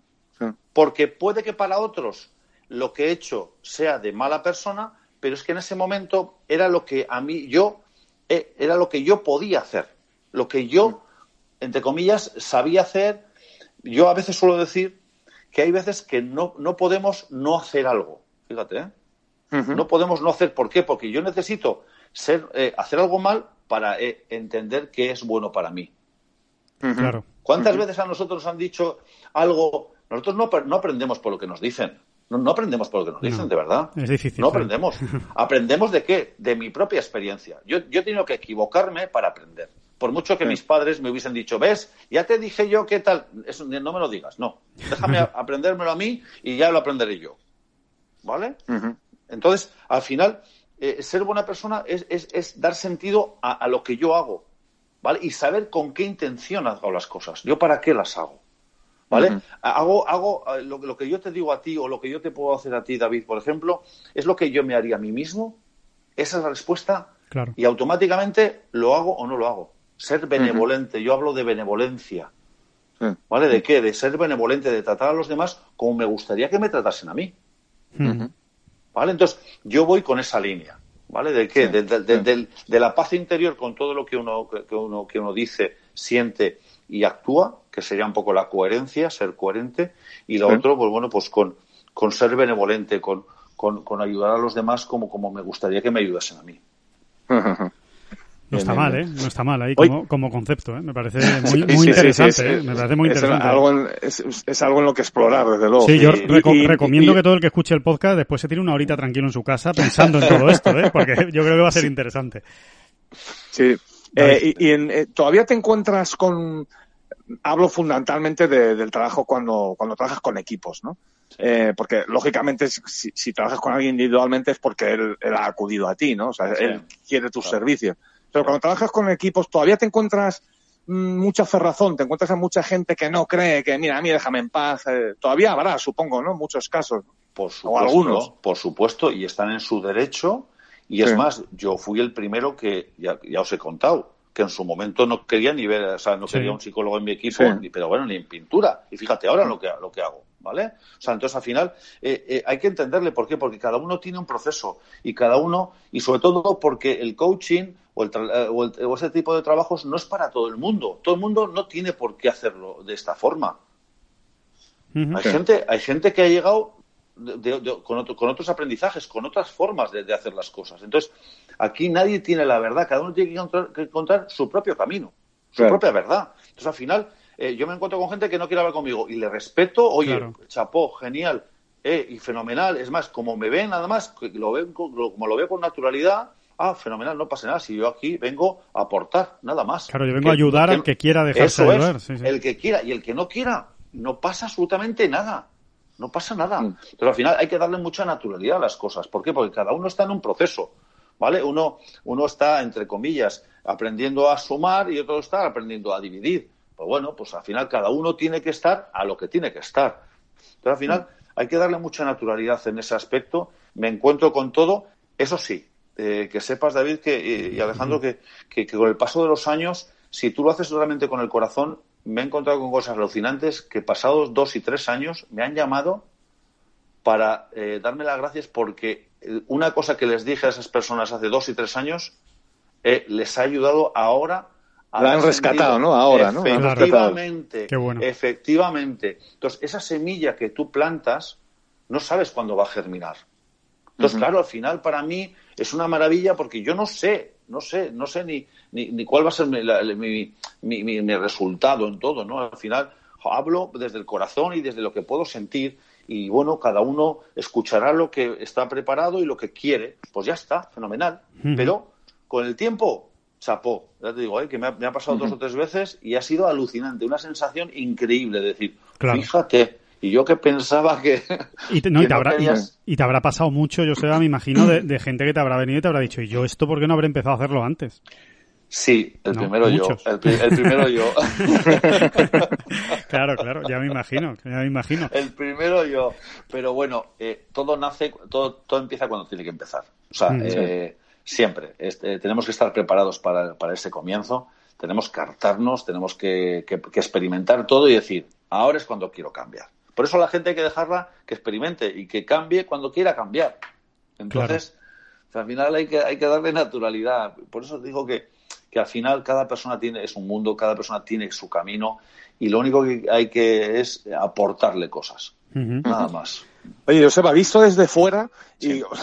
porque puede que para otros lo que he hecho sea de mala persona, pero es que en ese momento era lo que a mí yo eh, era lo que yo podía hacer, lo que yo entre comillas sabía hacer. Yo a veces suelo decir que hay veces que no, no podemos no hacer algo. Fíjate, ¿eh? No podemos no hacer. ¿Por qué? Porque yo necesito ser, eh, hacer algo mal para eh, entender que es bueno para mí. Claro. ¿Cuántas veces a nosotros nos han dicho algo? Nosotros no, no aprendemos por lo que nos dicen. No, aprendemos por lo que nos dicen, de verdad. Es difícil. No aprendemos. [laughs] ¿Aprendemos de qué? De mi propia experiencia. Yo, yo he tenido que equivocarme para aprender. Por mucho que mis padres me hubiesen dicho, ves, ya te dije yo qué tal. Eso, no me lo digas, no. Déjame [laughs] aprendérmelo a mí y ya lo aprenderé yo. ¿Vale? Entonces, al final, eh, ser buena persona es, dar sentido a, lo que yo hago, ¿vale? Y saber con qué intención hago las cosas. Yo para qué las hago, ¿vale? Hago, hago eh, lo, que yo te digo a ti o lo que yo te puedo hacer a ti, David, por ejemplo, es lo que yo me haría a mí mismo. Esa es la respuesta. Claro. Y automáticamente lo hago o no lo hago. Ser benevolente. Yo hablo de benevolencia. ¿Vale? ¿De qué? De ser benevolente, de tratar a los demás como me gustaría que me tratasen a mí. ¿Vale? Entonces, yo voy con esa línea. ¿Vale? ¿De qué? de, la paz interior con todo lo que uno, que uno, que uno dice, siente y actúa, que sería un poco la coherencia, ser coherente, y lo otro, pues bueno, pues con, con ser benevolente, con, con, con, ayudar a los demás como, como me gustaría que me ayudasen a mí. No está mal, ¿eh? No está mal ahí como, como concepto, ¿eh? Me parece muy, muy interesante, ¿eh? Me parece muy interesante. Es algo, en, es, algo en lo que explorar, desde luego. Sí, yo recomiendo que todo el que escuche el podcast después se tire una horita tranquilo en su casa pensando en todo esto, ¿eh? Porque yo creo que va a ser interesante. Sí. Eh, y, en, eh, todavía te encuentras con... Hablo fundamentalmente del trabajo cuando, cuando trabajas con equipos, ¿no? Eh, porque lógicamente si, si, trabajas con alguien individualmente es porque él, ha acudido a ti, ¿no? O sea, él quiere tus servicios. Pero cuando trabajas con equipos, todavía te encuentras mm, mucha cerrazón, te encuentras a mucha gente que no cree que, mira, a mí déjame en paz. Eh, todavía habrá, supongo, ¿no? Muchos casos. Por supuesto, o algunos. Por supuesto, y están en su derecho. Y es más, yo fui el primero que, ya, os he contado, que en su momento no quería ni ver, o sea, no quería un psicólogo en mi equipo, pero bueno, ni en pintura. Y fíjate ahora lo que, lo que hago, ¿vale? O sea, entonces al final eh, eh, hay que entenderle por qué, porque cada uno tiene un proceso y cada uno, y sobre todo porque el coaching o, el, eh, o, ese tipo de trabajos no es para todo el mundo. Todo el mundo no tiene por qué hacerlo de esta forma. hay, gente, hay gente que ha llegado con, otros aprendizajes, con otras formas de, hacer las cosas. Entonces, aquí nadie tiene la verdad, cada uno tiene que encontrar, su propio camino, su propia verdad. Entonces, al final, eh, yo me encuentro con gente que no quiere hablar conmigo y le respeto, oye, chapó, genial, eh, y fenomenal. Es más, como me ven, nada más, lo ven, como lo veo con naturalidad, ah, fenomenal, no pasa nada. Si yo aquí vengo a aportar, nada más. Claro, yo vengo a ayudar al que quiera dejarse ayudar. El que quiera y el que no quiera, no pasa absolutamente nada. No pasa nada. Mm. Pero al final hay que darle mucha naturalidad a las cosas. ¿Por qué? Porque cada uno está en un proceso. ¿Vale? Uno, uno está, entre comillas, aprendiendo a sumar y otro está aprendiendo a dividir. Pues bueno, pues al final cada uno tiene que estar a lo que tiene que estar. Pero al final mm. hay que darle mucha naturalidad en ese aspecto. Me encuentro con todo. Eso sí, eh, que sepas, David, que, y Alejandro, que, que, con el paso de los años, si tú lo haces realmente con el corazón, me he encontrado con cosas alucinantes que pasados dos y tres años me han llamado para eh, darme las gracias porque eh, una cosa que les dije a esas personas hace dos y tres años eh, les ha ayudado ahora a la han rescatado, ¿no? Ahora, ¿no? Efectivamente, efectivamente. Entonces, esa semilla que tú plantas, no sabes cuándo va a germinar. Entonces, claro, al final para mí es una maravilla porque yo no sé no sé, no sé ni, ni, cuál va a ser mi, mi, resultado en todo, ¿no? Al final hablo desde el corazón y desde lo que puedo sentir y bueno, cada uno escuchará lo que está preparado y lo que quiere, pues ya está, fenomenal. Pero con el tiempo, chapó, ya te digo, ¿eh? que me ha, pasado dos o tres veces y ha sido alucinante, una sensación increíble de decir, fíjate, y yo que pensaba que. [laughs] Y te, habrá, y, te habrá pasado mucho, yo sé, me imagino, de, gente que te habrá venido y te habrá dicho, ¿y yo esto por qué no habré empezado a hacerlo antes? Sí, el primero yo. El, primero yo. [laughs] claro, claro, ya me imagino, ya me imagino. El primero yo. Pero bueno, eh, todo nace, todo, todo empieza cuando tiene que empezar. O sea, mm, eh, siempre. Este, tenemos que estar preparados para, para ese comienzo. Tenemos que hartarnos, tenemos que experimentar todo y decir, ahora es cuando quiero cambiar. Por eso la gente hay que dejarla que experimente y que cambie cuando quiera cambiar. Entonces, al final hay que, hay que darle naturalidad. Por eso digo que, que al final cada persona tiene, es un mundo, cada persona tiene su camino y lo único que hay que es aportarle cosas. Nada más. Oye, Joseba, visto desde fuera y, [clears throat] o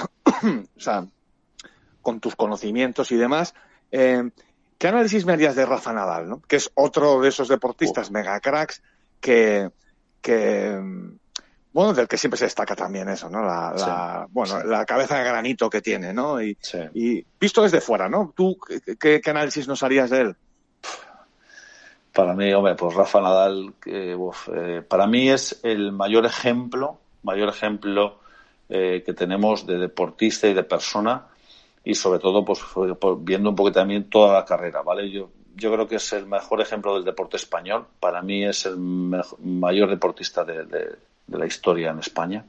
sea, con tus conocimientos y demás, eh, ¿qué análisis me harías de Rafa Nadal, ¿no? que es otro de esos deportistas mega cracks que, que bueno, del que siempre se destaca también eso, ¿no? La, bueno, la cabeza de granito que tiene, ¿no? Y, y visto desde fuera, ¿no? ¿Tú qué, análisis nos harías de él? Para mí, hombre, pues Rafa Nadal, eh, para mí es el mayor ejemplo, mayor ejemplo eh, que tenemos de deportista y de persona y sobre todo, pues, viendo un poco también toda la carrera, ¿vale? Yo yo creo que es el mejor ejemplo del deporte español. Para mí es el mayor deportista de, la historia en España.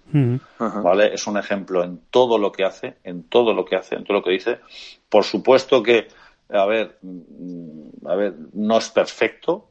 ¿Vale? Es un ejemplo en todo lo que hace, en todo lo que hace, en todo lo que dice. Por supuesto que, a ver, mm, a ver, no es perfecto,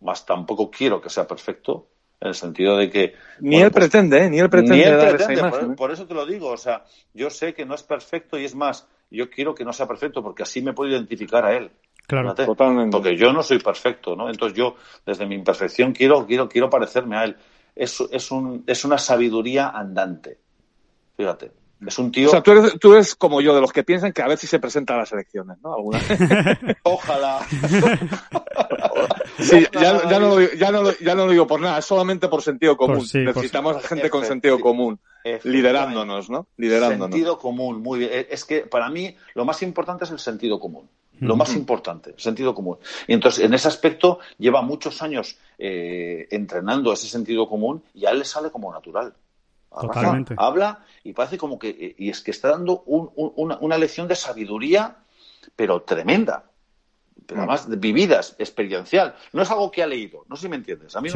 más tampoco quiero que sea perfecto, en el sentido de que ni él pues, pretende ¿eh? ni él pretende, ¿eh? por, eso te lo digo o sea yo sé que no es perfecto y es más yo quiero que no sea perfecto porque así me puedo identificar a él Claro, totalmente. Porque yo no soy perfecto, ¿no? Entonces yo, desde mi imperfección, quiero, quiero, quiero parecerme a él. Es, es, un, es una sabiduría andante. Fíjate. Es un tío. O sea, tú eres, tú eres como yo, de los que piensan que a ver si se presenta a las elecciones, ¿no? ¿Alguna? [laughs] Ojalá. [laughs] sí, ya, ya, no lo, ya, no, ya, no lo, digo por nada, es solamente por sentido común. Necesitamos a gente con sentido común liderándonos, ¿no? Liderándonos. Sentido común, muy bien. Es que para mí lo más importante es el sentido común. Lo más importante, sentido común. Y entonces, en ese aspecto, lleva muchos años eh, entrenando ese sentido común y a él le sale como natural. Totalmente. habla y parece como que, y es que está dando una, lección de sabiduría, pero tremenda. Pero además vividas, experiencial. No es algo que ha leído, no sé si me entiendes. A mí,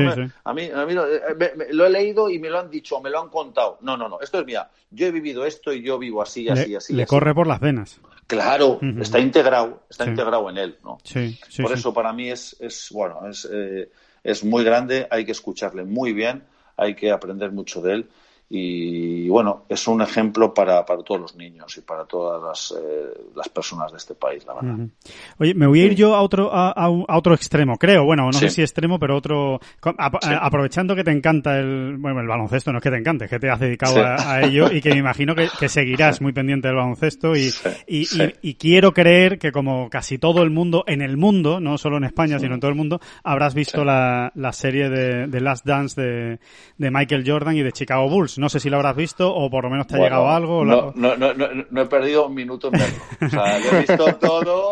a mí, eh, lo he leído y me lo han dicho, me lo han contado. No, no, no, esto es mía. Yo he vivido esto y yo vivo así, así, así. Le corre por las venas. Claro, está integrado, está integrado en él, ¿no? Sí, Por eso para mí es, es bueno, es, eh, es muy grande, hay que escucharle muy bien, hay que aprender mucho de él y bueno, es un ejemplo para, para todos los niños y para todas las, eh, las personas de este país, la verdad. Oye, me voy a ir yo a otro, a, a, otro extremo, creo, bueno, no sé si extremo, pero otro, aprovechando que te encanta el, bueno, el baloncesto, no es que te encante, es que te has dedicado a, ello y que me imagino que, que seguirás muy pendiente del baloncesto y, y, y, quiero creer que como casi todo el mundo, en el mundo, no solo en España, sino en todo el mundo, habrás visto la, la serie de, de Last Dance de, de Michael Jordan y de Chicago Bulls. No sé si lo habrás visto o por lo menos te ha llegado algo. No, no, no, no, he perdido un minuto en verlo. O sea, lo he visto todo,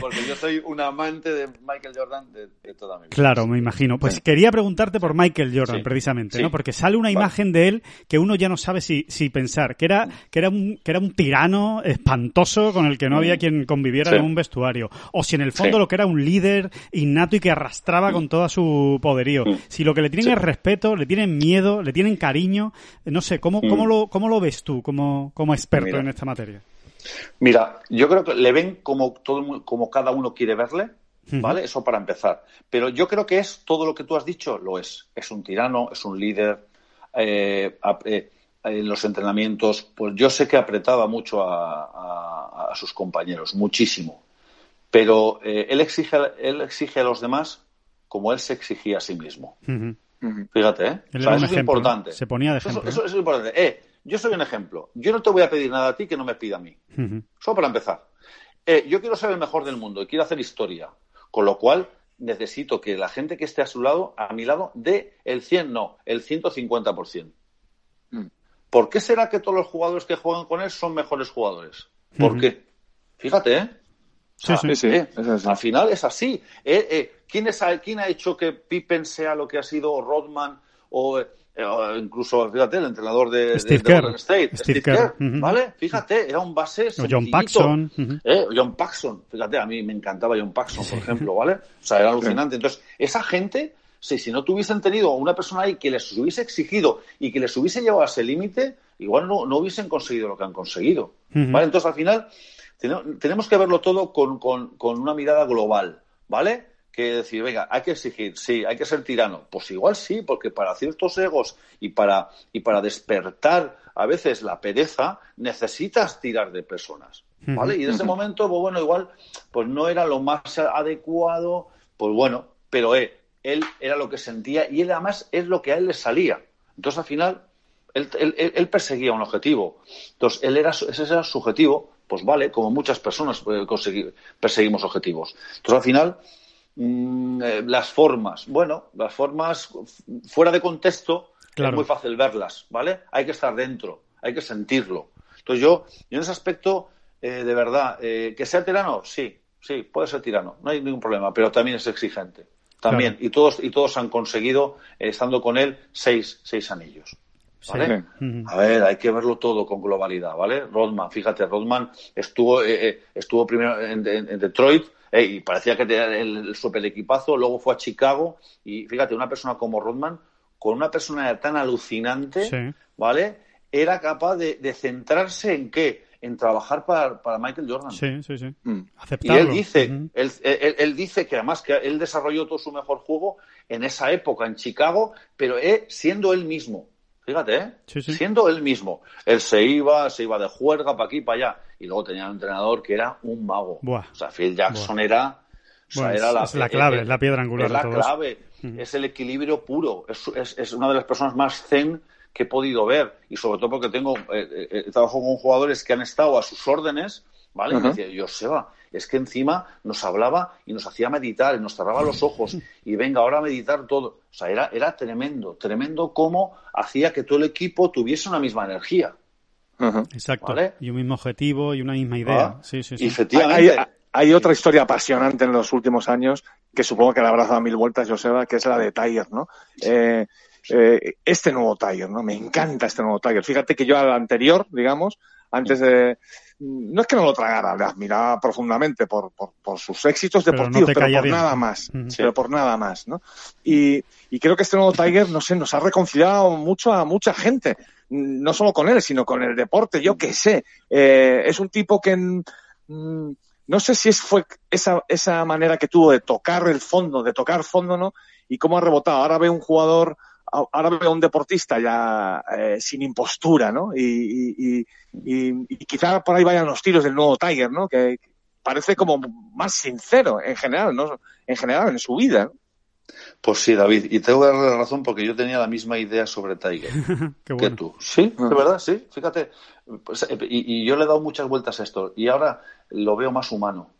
porque yo soy un amante de Michael Jordan de, toda mi vida. Claro, me imagino. Pues quería preguntarte por Michael Jordan, precisamente, ¿no? Porque sale una imagen de él que uno ya no sabe si, si pensar, que era, que era un, que era un tirano espantoso con el que no había quien conviviera en un vestuario. O si en el fondo lo que era un líder innato y que arrastraba con todo su poderío. Si lo que le tienen es respeto, le tienen miedo, le tienen cariño, no sé, ¿cómo, cómo, mm. lo, cómo lo ves tú como, como experto en esta materia? Mira, yo creo que le ven como, todo, como cada uno quiere verle, ¿vale? Eso para empezar. Pero yo creo que es todo lo que tú has dicho, lo es. Es un tirano, es un líder. Eh, eh, en los entrenamientos, pues yo sé que apretaba mucho a, sus compañeros, muchísimo. Pero eh, él, exige, él exige a los demás como él se exigía a sí mismo. Fíjate, ¿eh? eso es importante. Se ponía de ejemplo. Eso, es importante. Eh, yo soy un ejemplo. Yo no te voy a pedir nada a ti que no me pida a mí. Solo para empezar. Eh, yo quiero ser el mejor del mundo y quiero hacer historia. Con lo cual, necesito que la gente que esté a su lado, a mi lado, dé el 100, no, el 150%. Mm. ¿Por qué será que todos los jugadores que juegan con él son mejores jugadores? ¿Por qué? Fíjate, ¿eh? Sí, sí, sí. Al final es así. Eh, eh, ¿quién, es, ¿Quién ha hecho que Pippen sea lo que ha sido Rodman o, eh, incluso, fíjate, el entrenador de, Steve Golden State, Steve, Kerr, ¿vale? Fíjate, era un base John Paxson. John Paxson, fíjate, a mí me encantaba John Paxson, por ejemplo, ¿vale? O sea, era alucinante. Entonces, esa gente, si, si no tuviesen tenido una persona ahí que les hubiese exigido y que les hubiese llevado a ese límite, igual no, no hubiesen conseguido lo que han conseguido, ¿vale? Entonces, al final tenemos que verlo todo con, con, una mirada global, ¿vale? Que decir, venga, hay que exigir, sí, hay que ser tirano. Pues igual sí, porque para ciertos egos y para, y para despertar a veces la pereza, necesitas tirar de personas, ¿vale? Y en ese momento, pues bueno, igual, pues no era lo más adecuado, pues bueno, pero eh, él era lo que sentía y él además es lo que a él le salía. Entonces, al final, él, él, perseguía un objetivo. Entonces, él era, ese era su objetivo pues vale, como muchas personas eh, perseguimos objetivos. Entonces, al final, las formas, bueno, las formas fuera de contexto es muy fácil verlas, ¿vale? Hay que estar dentro, hay que sentirlo. Entonces, yo, en ese aspecto, eh, de verdad, que sea tirano, sí, sí, puede ser tirano, no hay ningún problema, pero también es exigente. También, y todos, y todos han conseguido, estando con él, seis, seis anillos. ¿vale? A ver, hay que verlo todo con globalidad, ¿vale? Rodman, fíjate, Rodman estuvo, eh, eh, estuvo primero en, Detroit eh, y parecía que tenía el, super equipazo, luego fue a Chicago y fíjate, una persona como Rodman, con una persona tan alucinante, ¿vale? Era capaz de, centrarse en qué? En trabajar para, para Michael Jordan. Sí, sí, sí. Mm. Y él dice, él, él, dice que además que él desarrolló todo su mejor juego en esa época en Chicago, pero siendo él mismo. Fíjate, ¿eh? Siendo él mismo. Él se iba, se iba de juerga para aquí, para allá. Y luego tenía un entrenador que era un mago. O sea, Phil Jackson era... era la, es la clave, es la piedra angular. Es la clave, es el equilibrio puro. Es, es, una de las personas más zen que he podido ver. Y sobre todo porque tengo, eh, eh, eh trabajo con jugadores que han estado a sus órdenes, ¿vale? Y me decía, Joseba, es que encima nos hablaba y nos hacía meditar y nos cerraba los ojos y venga, ahora a meditar todo. O sea, era, era tremendo, tremendo cómo hacía que todo el equipo tuviese una misma energía. Exacto. Y un mismo objetivo y una misma idea. Ah, sí, sí, sí. Efectivamente. Hay, otra historia apasionante en los últimos años que supongo que le habrá dado mil vueltas, Joseba, que es la de Tiger, ¿no? Eh, eh, este nuevo Tiger, ¿no? Me encanta este nuevo Tiger. Fíjate que yo al anterior, digamos, antes de, no es que no lo tragara, le admiraba profundamente por, por, sus éxitos deportivos, pero, por nada más, pero por nada más, ¿no? Y, creo que este nuevo Tiger, no sé, nos ha reconciliado mucho a mucha gente, no solo con él, sino con el deporte, yo qué sé. Eh, es un tipo que mm, no sé si es, fue esa, esa manera que tuvo de tocar el fondo, de tocar fondo, ¿no? Y cómo ha rebotado. Ahora ve un jugador, ahora veo un deportista ya eh, sin impostura, ¿no? Y, y, y, quizá por ahí vayan los tiros del nuevo Tiger, ¿no? Que parece como más sincero en general, ¿no? En general, en su vida. Pues sí, David, y tengo que darle la razón porque yo tenía la misma idea sobre Tiger [laughs] que tú. Sí, de ah. verdad, sí. Fíjate, pues, eh, y, yo le he dado muchas vueltas a esto y ahora lo veo más humano.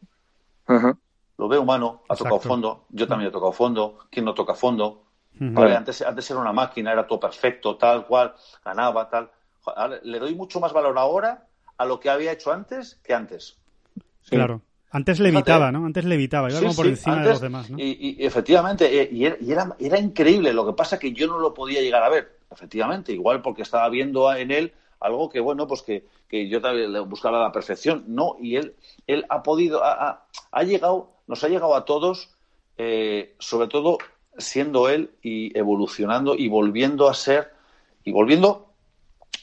Lo veo humano, ha tocado fondo, yo también he tocado fondo, ¿quién no toca fondo? antes, antes era una máquina, era todo perfecto, tal cual, ganaba, tal. le doy mucho más valor ahora a lo que había hecho antes que antes. Claro. Antes levitaba, ¿no? Antes levitaba, iba como por encima de los demás, ¿no? Y, efectivamente, eh, y, era, era, increíble. Lo que pasa que yo no lo podía llegar a ver, efectivamente, igual porque estaba viendo en él algo que, bueno, pues que, que yo también buscaba la perfección. No, y él, él ha podido, ha, ha, llegado, nos ha llegado a todos, eh, sobre todo siendo él y evolucionando y volviendo a ser, y volviendo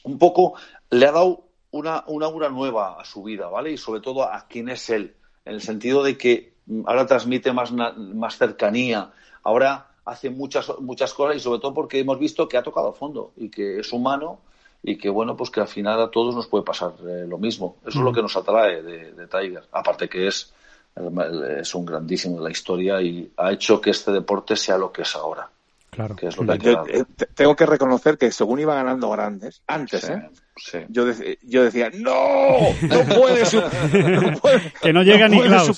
un poco, le ha dado una, una aura nueva a su vida, ¿vale? Y sobre todo a quién es él en el sentido de que ahora transmite más, más cercanía, ahora hace muchas, muchas cosas y sobre todo porque hemos visto que ha tocado fondo y que es humano y que bueno, pues que al final a todos nos puede pasar eh, lo mismo. Eso es lo que nos atrae de, de, Tiger. Aparte que es, es un grandísimo de la historia y ha hecho que este deporte sea lo que es ahora. Claro. Que es lo que eh, tengo que reconocer que según iba ganando grandes, antes, ¿eh? Yo, yo decía, no, no [laughs] [laughs] puede, que no llega ni Klaus.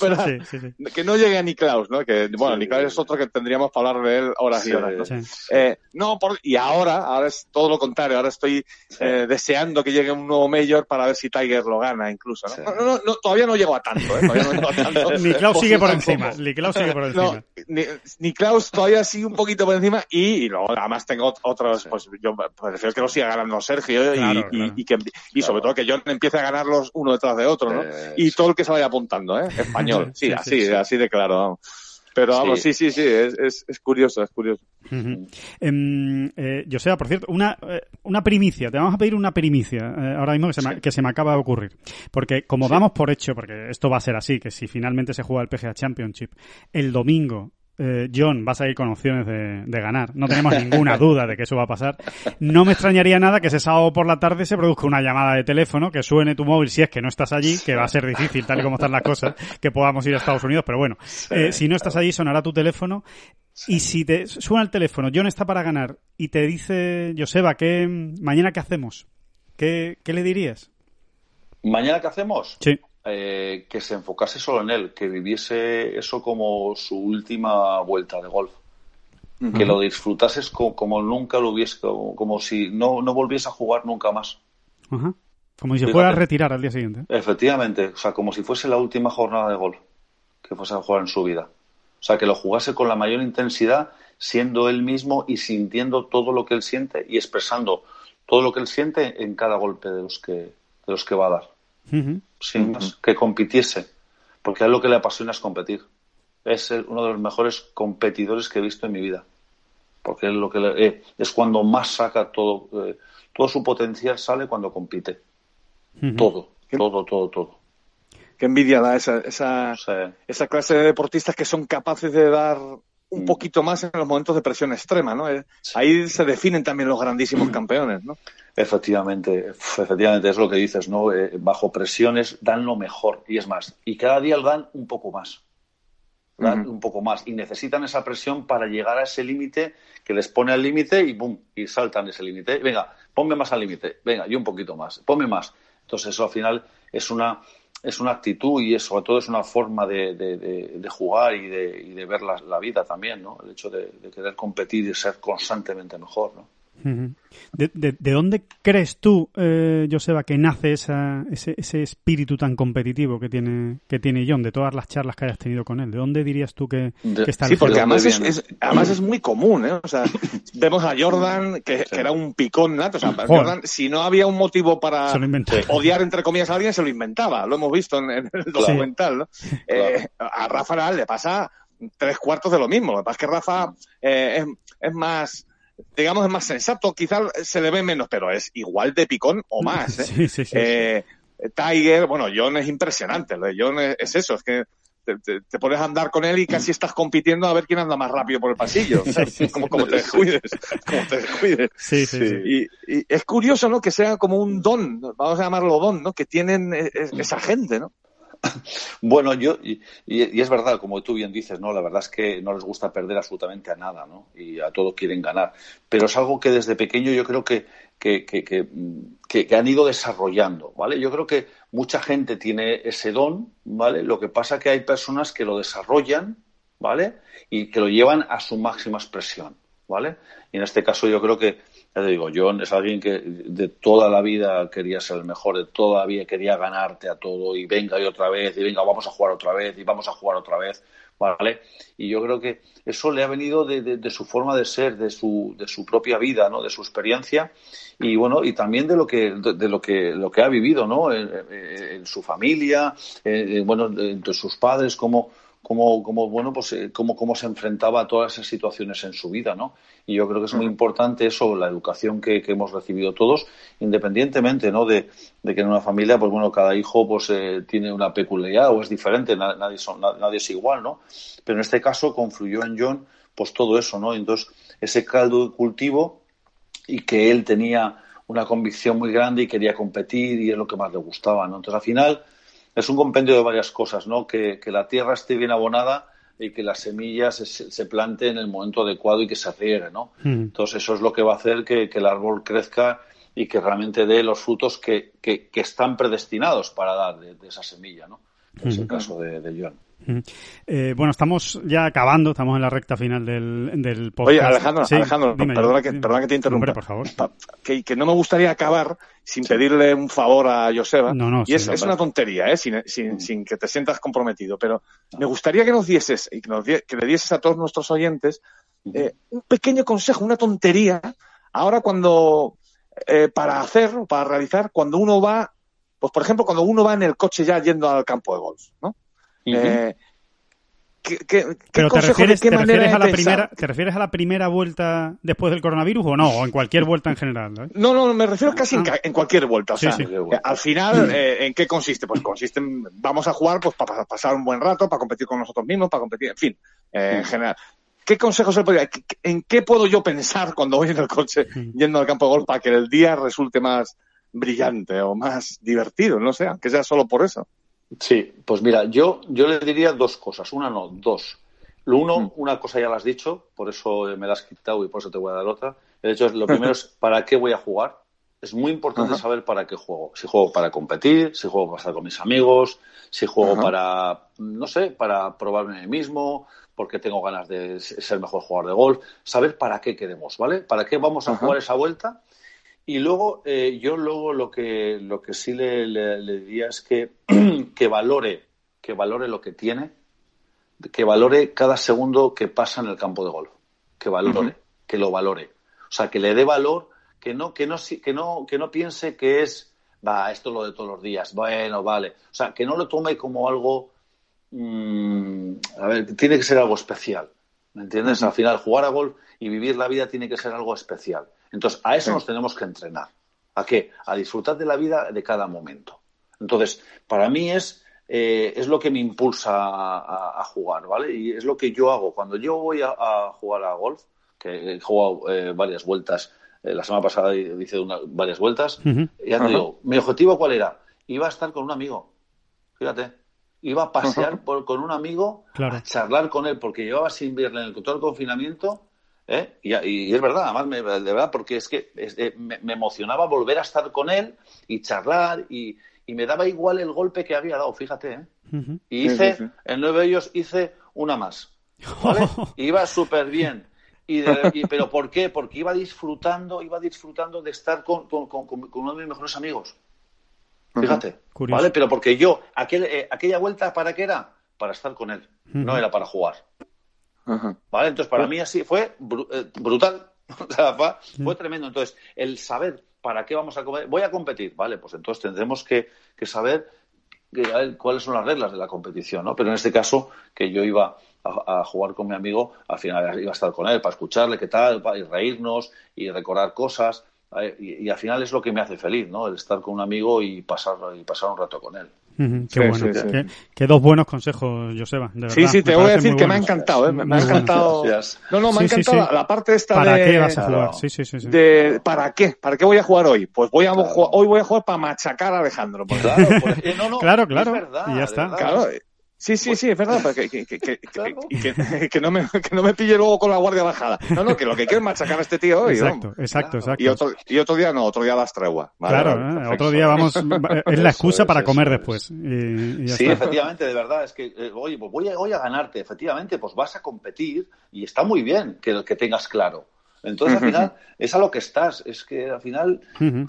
Que no llegue a ni Klaus, ¿no? Que, bueno, ni Klaus es otro que tendríamos para hablar de él horas y horas. ¿no? Eh, no y ahora, ahora es todo lo contrario. Ahora estoy eh, deseando que llegue un nuevo Mayor para ver si Tiger lo gana, incluso. ¿no? No, no, todavía no llego a tanto, ¿eh? Todavía no a tanto. [laughs] ni Klaus sigue por encima. Ni Klaus sigue por encima. Ni, ni, Klaus todavía sigue un poquito por encima y, luego además tengo otros, pues yo prefiero que lo siga ganando Sergio y, y, que, y sobre todo que John empiece a ganarlos uno detrás de otro, ¿no? y todo el que se vaya apuntando, ¿eh? [laughs] Español. Sí, así, así de claro, vamos. Pero vamos, sí, sí, sí, es, es, es curioso, es curioso. Em, eh, yo sé, por cierto, una, eh, una primicia, te vamos a pedir una primicia eh, ahora mismo que se, me, que se me acaba de ocurrir. Porque como damos por hecho, porque esto va a ser así, que si finalmente se juega el PGA Championship el domingo eh, John, vas a ir con opciones de, ganar. No tenemos ninguna [laughs] duda de que eso va a pasar. No me extrañaría nada que ese sábado por la tarde se produzca una llamada de teléfono, que suene tu móvil si es que no estás allí, que va a ser difícil tal y como están las cosas, que podamos ir a Estados Unidos, pero bueno, eh, si no estás allí sonará tu teléfono y si te suena el teléfono, John está para ganar y te dice, Joseba, ¿qué, mañana qué hacemos? ¿Qué, qué le dirías? ¿Mañana qué hacemos? Sí. Eh, que se enfocase solo en él, que viviese eso como su última vuelta de golf. Que lo disfrutases como, nunca lo hubiese, como, si no, no volviese a jugar nunca más. Como si se fuera a retirar al día siguiente. Efectivamente, o sea, como si fuese la última jornada de golf que fuese a jugar en su vida. O sea, que lo jugase con la mayor intensidad, siendo él mismo y sintiendo todo lo que él siente y expresando todo lo que él siente en cada golpe de los que, de los que va a dar sin más, que compitiese, porque a él lo que le apasiona es competir. Es uno de los mejores competidores que he visto en mi vida, porque es lo que eh, es cuando más saca todo, eh, todo su potencial sale cuando compite. Todo, todo, todo, todo. Qué envidia da esa, esa, esa clase de deportistas que son capaces de dar un mm. poquito más en los momentos de presión extrema, ¿no? Eh, ahí se definen también los grandísimos campeones, ¿no? Efectivamente, efectivamente, es lo que dices, ¿no? Eh, bajo presiones dan lo mejor, y es más, y cada día dan un poco más. Dan un poco más. Y necesitan esa presión para llegar a ese límite que les pone al límite y ¡bum! Y saltan ese límite. Venga, ponme más al límite. Venga, y un poquito más. Ponme más. Entonces, eso al final es una, es una actitud y sobre todo es una forma de, de, jugar y de, y de ver la, la, vida también, ¿no? El hecho de, querer competir y ser constantemente mejor, ¿no? ¿De, de, dónde crees tú, eh, Joseba, que nace esa, ese, ese, espíritu tan competitivo que tiene, que tiene John, de todas las charlas que hayas tenido con él? ¿De dónde dirías tú que, está Sí, porque además es, además es muy común, ¿eh? O sea, [laughs] vemos a Jordan, que, era un picón nato. O sea, Jordan, si no había un motivo para [laughs] odiar, entre comillas, a alguien, se lo inventaba. Lo hemos visto en, el documental, ¿no? [laughs] Eh, a Rafa le pasa tres cuartos de lo mismo. Lo que pasa es que Rafa eh, es, es más digamos, es más sensato, quizás se le ve menos, pero es igual de picón o más. ¿eh? [laughs] Sí, sí, sí. Eh, Tiger, bueno, John es impresionante, lo de John es, eso, es que te, pones a andar con él y casi estás compitiendo a ver quién anda más rápido por el pasillo, [laughs] [laughs] como, te descuides, como te descuides. Sí, sí, y, y, es curioso, ¿no? Que sea como un don, vamos a llamarlo don, ¿no? Que tienen e, e, esa gente, ¿no? Bueno, yo, y, es verdad, como tú bien dices, ¿no? La verdad es que no les gusta perder absolutamente a nada, ¿no? Y a todo quieren ganar. Pero es algo que desde pequeño yo creo que, que, que, han ido desarrollando, ¿vale? Yo creo que mucha gente tiene ese don, ¿vale? Lo que pasa que hay personas que lo desarrollan, ¿vale? Y que lo llevan a su máxima expresión, ¿vale? Y en este caso yo creo que ya te digo, John es alguien que de toda la vida quería ser el mejor, de toda la vida quería ganarte a todo y venga y otra vez, y venga, vamos a jugar otra vez, y vamos a jugar otra vez, ¿vale? Y yo creo que eso le ha venido de, su forma de ser, de su, de su propia vida, ¿no? De su experiencia y bueno, y también de lo que, de, lo que, lo que ha vivido, ¿no? En, su familia, bueno, entre sus padres, cómo, cómo, cómo bueno, pues, eh, cómo, cómo se enfrentaba a todas esas situaciones en su vida, ¿no? Y yo creo que es muy importante eso, la educación que, que hemos recibido todos, independientemente, ¿no? De, de, que en una familia, pues bueno, cada hijo pues eh, tiene una peculiaridad o es diferente, nadie, son, nadie es igual, ¿no? Pero en este caso confluyó en John, pues todo eso, ¿no? Entonces, ese caldo de cultivo y que él tenía una convicción muy grande y quería competir y es lo que más le gustaba, ¿no? Entonces, al final, es un compendio de varias cosas, ¿no? Que, la tierra esté bien abonada y que las semillas se, se planten en el momento adecuado y que se riegue, ¿no? Mm. Entonces eso es lo que va a hacer que, el árbol crezca y que realmente dé los frutos que, están predestinados para dar de, esa semilla, ¿no? Es el caso de, de Joan. Eh, bueno, estamos ya acabando, estamos en la recta final del, del podcast. Oye, Alejandro, Alejandro perdona, que, perdona que te interrumpa. por favor. Que, que, no me gustaría acabar sin pedirle un favor a Joseba. No, no, y es, es, una tontería, ¿eh? sin, sin, sin, que te sientas comprometido. Pero me gustaría que nos dieses y que, nos que le dieses a todos nuestros oyentes eh, un pequeño consejo, una tontería. Ahora cuando, eh, para hacer, para realizar, cuando uno va, pues por ejemplo, cuando uno va en el coche ya yendo al campo de golf, ¿no? Eh, Pero te refieres, te refieres a la primera, ¿te refieres a la primera vuelta después del coronavirus o no? O en cualquier vuelta en general. No, no, me refiero casi en, ah. cualquier vuelta. O sea, al final, eh, ¿en qué consiste? Pues consiste en, vamos a jugar pues para pasar un buen rato, para competir con nosotros mismos, para competir, en fin, eh, en general. ¿Qué consejos se podría, en qué puedo yo pensar cuando voy en el coche yendo al campo de golf para que el día resulte más brillante o más divertido? No sé, aunque sea solo por eso. Sí, pues mira, yo, yo le diría dos cosas. Una no, dos. Lo uno, mm. una cosa ya la has dicho, por eso me la has quitado y por eso te voy a dar otra. El hecho es, lo primero es, [laughs] ¿para qué voy a jugar? Es muy importante saber para qué juego. Si juego para competir, si juego para estar con mis amigos, si juego para, no sé, para probarme a mí mismo, porque tengo ganas de ser mejor jugador de golf. Saber para qué queremos, ¿vale? ¿Para qué vamos a jugar esa vuelta? Y luego, eh, yo luego lo que, lo que sí le, diría es que, [clears throat] que, valore, que valore lo que tiene, que valore cada segundo que pasa en el campo de golf, que valore, que lo valore. O sea, que le dé valor, que no, que no, que no, que no piense que es, va, esto es lo de todos los días, bueno, vale. O sea, que no lo tome como algo, mm, a ver, tiene que ser algo especial. ¿Me entiendes? Al final, jugar a golf y vivir la vida tiene que ser algo especial. Entonces, a eso nos tenemos que entrenar. ¿A qué? A disfrutar de la vida de cada momento. Entonces, para mí es, eh, es lo que me impulsa a, jugar, ¿vale? Y es lo que yo hago. Cuando yo voy a, jugar a golf, que he jugado eh, varias vueltas, eh, la semana pasada hice varias vueltas, ya te digo, mi objetivo cuál era? Iba a estar con un amigo, fíjate, iba a pasear con un amigo, a charlar con él, porque llevaba sin verle en el, todo el confinamiento ¿eh? Y, es verdad, además, me, de verdad, porque es que eh, me, emocionaba volver a estar con él y charlar y, me daba igual el golpe que había dado, fíjate. ¿eh? Y hice, en nueve ellos hice una más. ¿vale? [laughs] Iba súper bien. Y, pero ¿por qué? Porque iba disfrutando, iba disfrutando de estar con, uno de mis mejores amigos. Fíjate, ¿vale? Pero porque yo, aquel, aquella vuelta, ¿para qué era? Para estar con él, no era para jugar. ¿Vale? Entonces, para mí así fue eh, brutal. [laughs] fue, tremendo. Entonces, el saber para qué vamos a comer, voy a competir, ¿vale? Pues entonces tendremos que, saber cuáles son las reglas de la competición, ¿no? Pero en este caso, que yo iba a, jugar con mi amigo, al final iba a estar con él para escucharle qué tal, para reírnos y recordar cosas. y, al final es lo que me hace feliz, ¿no? El estar con un amigo y pasar, y pasar un rato con él. Qué bueno. Qué, dos buenos consejos, Joseba. De verdad. Sí, sí, te voy a decir que me ha encantado. ¿eh? Me, ha encantado. No, no, me ha encantado la, parte esta ¿Para de. qué vas a jugar? Sí, sí, sí. De, ¿Para qué? ¿Para qué voy a jugar hoy? Pues voy a jugar, hoy voy a jugar para machacar a Alejandro. [laughs] Claro, pues, no, no, claro, claro. y ya está. Claro, Sí, sí, sí, es verdad, que, que, que, que, que, no me, que no me pille luego con la guardia bajada. No, no, que lo que quiero es machacar a este tío hoy. Exacto, exacto, exacto. Y otro, y otro día no, otro día las tregua. claro, ¿eh? otro día vamos, [laughs] es la excusa para comer después. Y, sí, efectivamente, de verdad, es que, eh, oye, pues voy a, voy a ganarte, efectivamente, pues vas a competir y está muy bien que, que tengas claro. Entonces, al final, es a lo que estás. Es que al final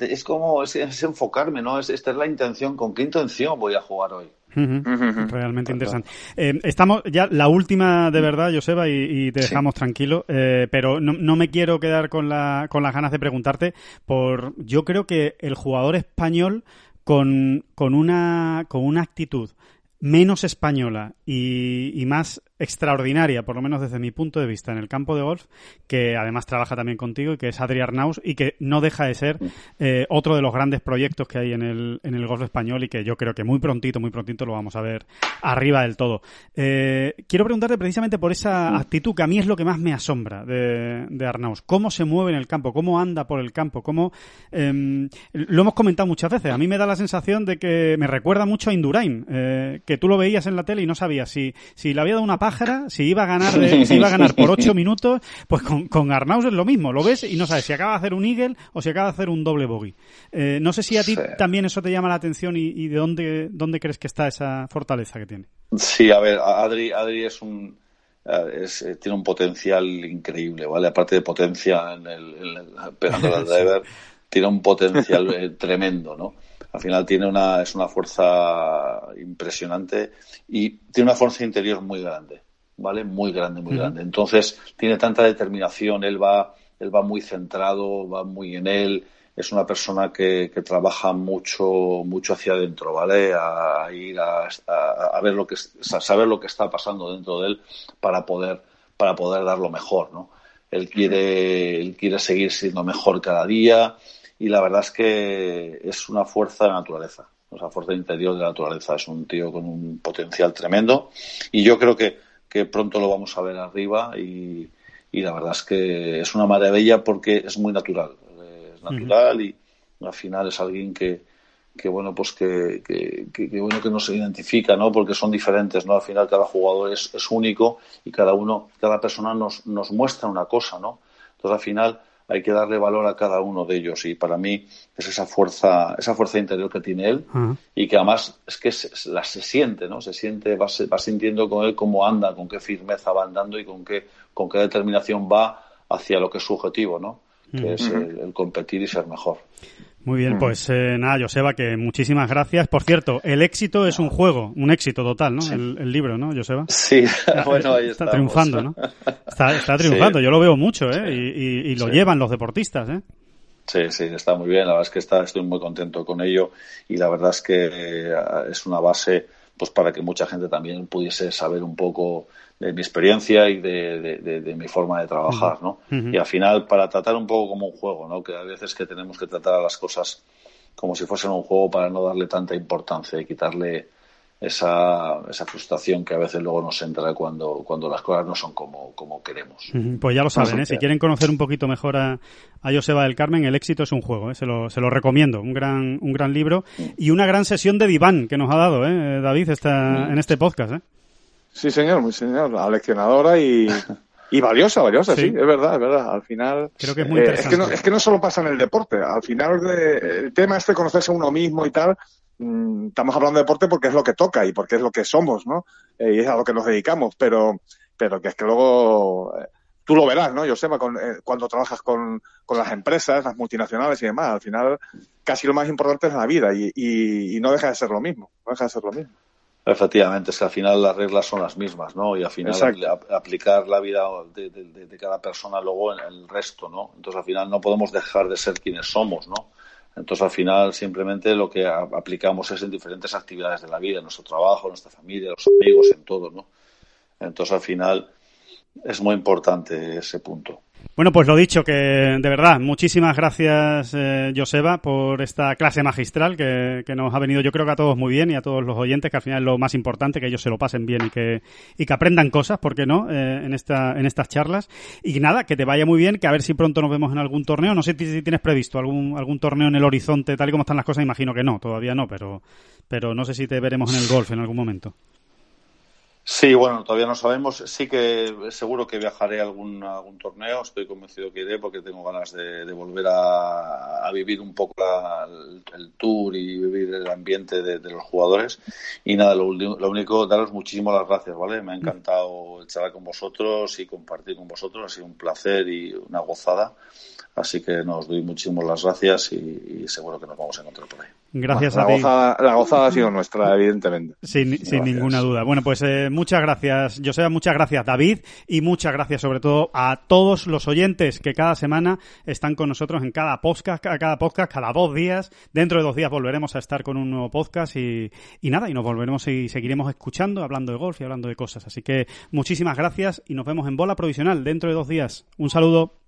es como es, enfocarme, ¿no? Es, esta es la intención. ¿Con qué intención voy a jugar hoy? Realmente interesante. Eh, estamos ya la última de verdad, Joseba, y, te dejamos tranquilo, eh, pero no, no, me quiero quedar con, la, con las ganas de preguntarte por, yo creo que el jugador español con, con, una, con una actitud menos española y, y, más extraordinaria, por lo menos desde mi punto de vista, en el campo de golf, que además trabaja también contigo y que es Adri Arnaus y que no deja de ser eh, otro de los grandes proyectos que hay en el, en el golf español y que yo creo que muy prontito, muy prontito lo vamos a ver arriba del todo. Eh, quiero preguntarte precisamente por esa actitud que a mí es lo que más me asombra de, de Arnaus. ¿Cómo se mueve en el campo? ¿Cómo anda por el campo? ¿Cómo, eh, lo hemos comentado muchas veces. A mí me da la sensación de que me recuerda mucho a Indurain, eh, que tú lo veías en la tele y no sabías si, si le había dado una pájara, si iba a ganar, si iba a ganar por ocho [laughs] minutos, pues con, con Arnaus es lo mismo, lo ves y no sabes si acaba de hacer un eagle o si acaba de hacer un doble bogey. Eh, no sé si a ti también eso te llama la atención y, de dónde, dónde crees que está esa fortaleza que tiene. Sí, a ver, Adri, Adri es un eh, eh, tiene un potencial increíble, ¿vale? Aparte de potencia en el, en el pegando el [laughs] driver, tiene un potencial tremendo, ¿no? Al final tiene una, es una fuerza impresionante y tiene una fuerza interior muy grande, ¿vale? Muy grande, muy grande. Entonces, tiene tanta determinación, él va, él va muy centrado, va muy en él, es una persona que, que trabaja mucho, mucho hacia adentro, ¿vale? A, ir a, a, ver lo que, a saber lo que está pasando dentro de él para poder, para poder dar lo mejor, ¿no? Él quiere, él quiere seguir siendo mejor cada día, y la verdad es que es una fuerza de naturaleza, o sea, fuerza interior de la naturaleza. Es un tío con un potencial tremendo y yo creo que, que pronto lo vamos a ver arriba y, y la verdad es que es una maravilla porque es muy natural, es natural y al final es alguien que, que bueno pues que, que, que, bueno que nos identifica no porque son diferentes no al final cada jugador es, es único y cada uno cada persona nos, nos muestra una cosa no entonces al final hay que darle valor a cada uno de ellos y para mí es esa fuerza esa fuerza interior que tiene él y que además es que se, la se siente no se siente va, va, sintiendo con él cómo anda con qué firmeza va andando y con qué con qué determinación va hacia lo que es su objetivo no que es el competir y ser mejor muy bien, mm. pues eh, nada, Joseba, que muchísimas gracias. Por cierto, el éxito es un juego, un éxito total, ¿no? El, libro, ¿no, Joseba? Sí, [laughs] bueno, ahí está triunfando, ¿no? Está, está triunfando, yo lo veo mucho, ¿eh? Y, y, lo llevan los deportistas, ¿eh? Sí, sí, está muy bien. La verdad es que está, estoy muy contento con ello y la verdad es que eh, es una base pues para que mucha gente también pudiese saber un poco de mi experiencia y de, de, mi forma de trabajar, ¿no? Y al final, para tratar un poco como un juego, ¿no? Que a veces que tenemos que tratar a las cosas como si fuesen un juego para no darle tanta importancia y quitarle esa, esa frustración que a veces luego nos entra cuando, cuando las cosas no son como, como queremos. Pues ya lo saben, ¿eh? si quieren conocer un poquito mejor a, a Joseba del Carmen, El éxito es un juego, ¿eh? se, lo, se lo recomiendo, un gran, un gran libro y una gran sesión de diván que nos ha dado ¿eh? David esta, en este podcast. ¿eh? Sí, señor, muy señor. Aleccionadora y, [laughs] y valiosa, valiosa, sí. es verdad, es verdad. Al final. Creo que es muy interesante. Eh, es, que no, es que no solo pasa en el deporte. Al final, el tema este de conocerse a uno mismo y tal, mm, estamos hablando de deporte porque es lo que toca y porque es lo que somos, ¿no? Eh, y es a lo que nos dedicamos, pero, pero que es que luego. Eh, tú lo verás, ¿no, Josema, con, cuando trabajas con, con, las empresas, las multinacionales y demás. Al final, casi lo más importante es la vida y, y, y no deja de ser lo mismo. No deja de ser lo mismo. Efectivamente, es que al final las reglas son las mismas, ¿no? Y al final aplicar la vida de, de, de, cada persona luego en el resto, ¿no? Entonces al final no podemos dejar de ser quienes somos, ¿no? Entonces al final simplemente lo que aplicamos es en diferentes actividades de la vida, en nuestro trabajo, en nuestra familia, los amigos, en todo, ¿no? Entonces al final es muy importante ese punto. Bueno, pues lo dicho, que de verdad, muchísimas gracias, eh, Joseba, por esta clase magistral que, nos ha venido, yo creo que a todos muy bien y a todos los oyentes, que al final es lo más importante, que ellos se lo pasen bien y que, y que aprendan cosas, ¿por qué no?, eh, en, esta, en estas charlas. Y nada, que te vaya muy bien, que a ver si pronto nos vemos en algún torneo. No sé si tienes previsto algún, algún torneo en el horizonte, tal y como están las cosas, imagino que no, todavía no, pero, pero no sé si te veremos en el golf en algún momento. Sí, bueno, todavía no sabemos. Sí que seguro que viajaré a algún, algún torneo. Estoy convencido que iré porque tengo ganas de, volver a, vivir un poco el, tour y vivir el ambiente de, los jugadores. Y nada, lo, lo, único, daros muchísimas las gracias, ¿vale? Me ha encantado charlar con vosotros y compartir con vosotros. Ha sido un placer y una gozada. Así que nos doy muchísimas las gracias y, seguro que nos vamos a encontrar por ahí. Gracias a la Gozada, la gozada ha sido nuestra, evidentemente. Sin, sin ninguna duda. Bueno, pues eh, muchas gracias, José, muchas gracias, David, y muchas gracias sobre todo a todos los oyentes que cada semana están con nosotros en cada podcast, cada podcast, cada dos días. Dentro de dos días volveremos a estar con un nuevo podcast y, y nada, y nos volveremos y seguiremos escuchando, hablando de golf y hablando de cosas. Así que muchísimas gracias y nos vemos en bola provisional dentro de dos días. Un saludo.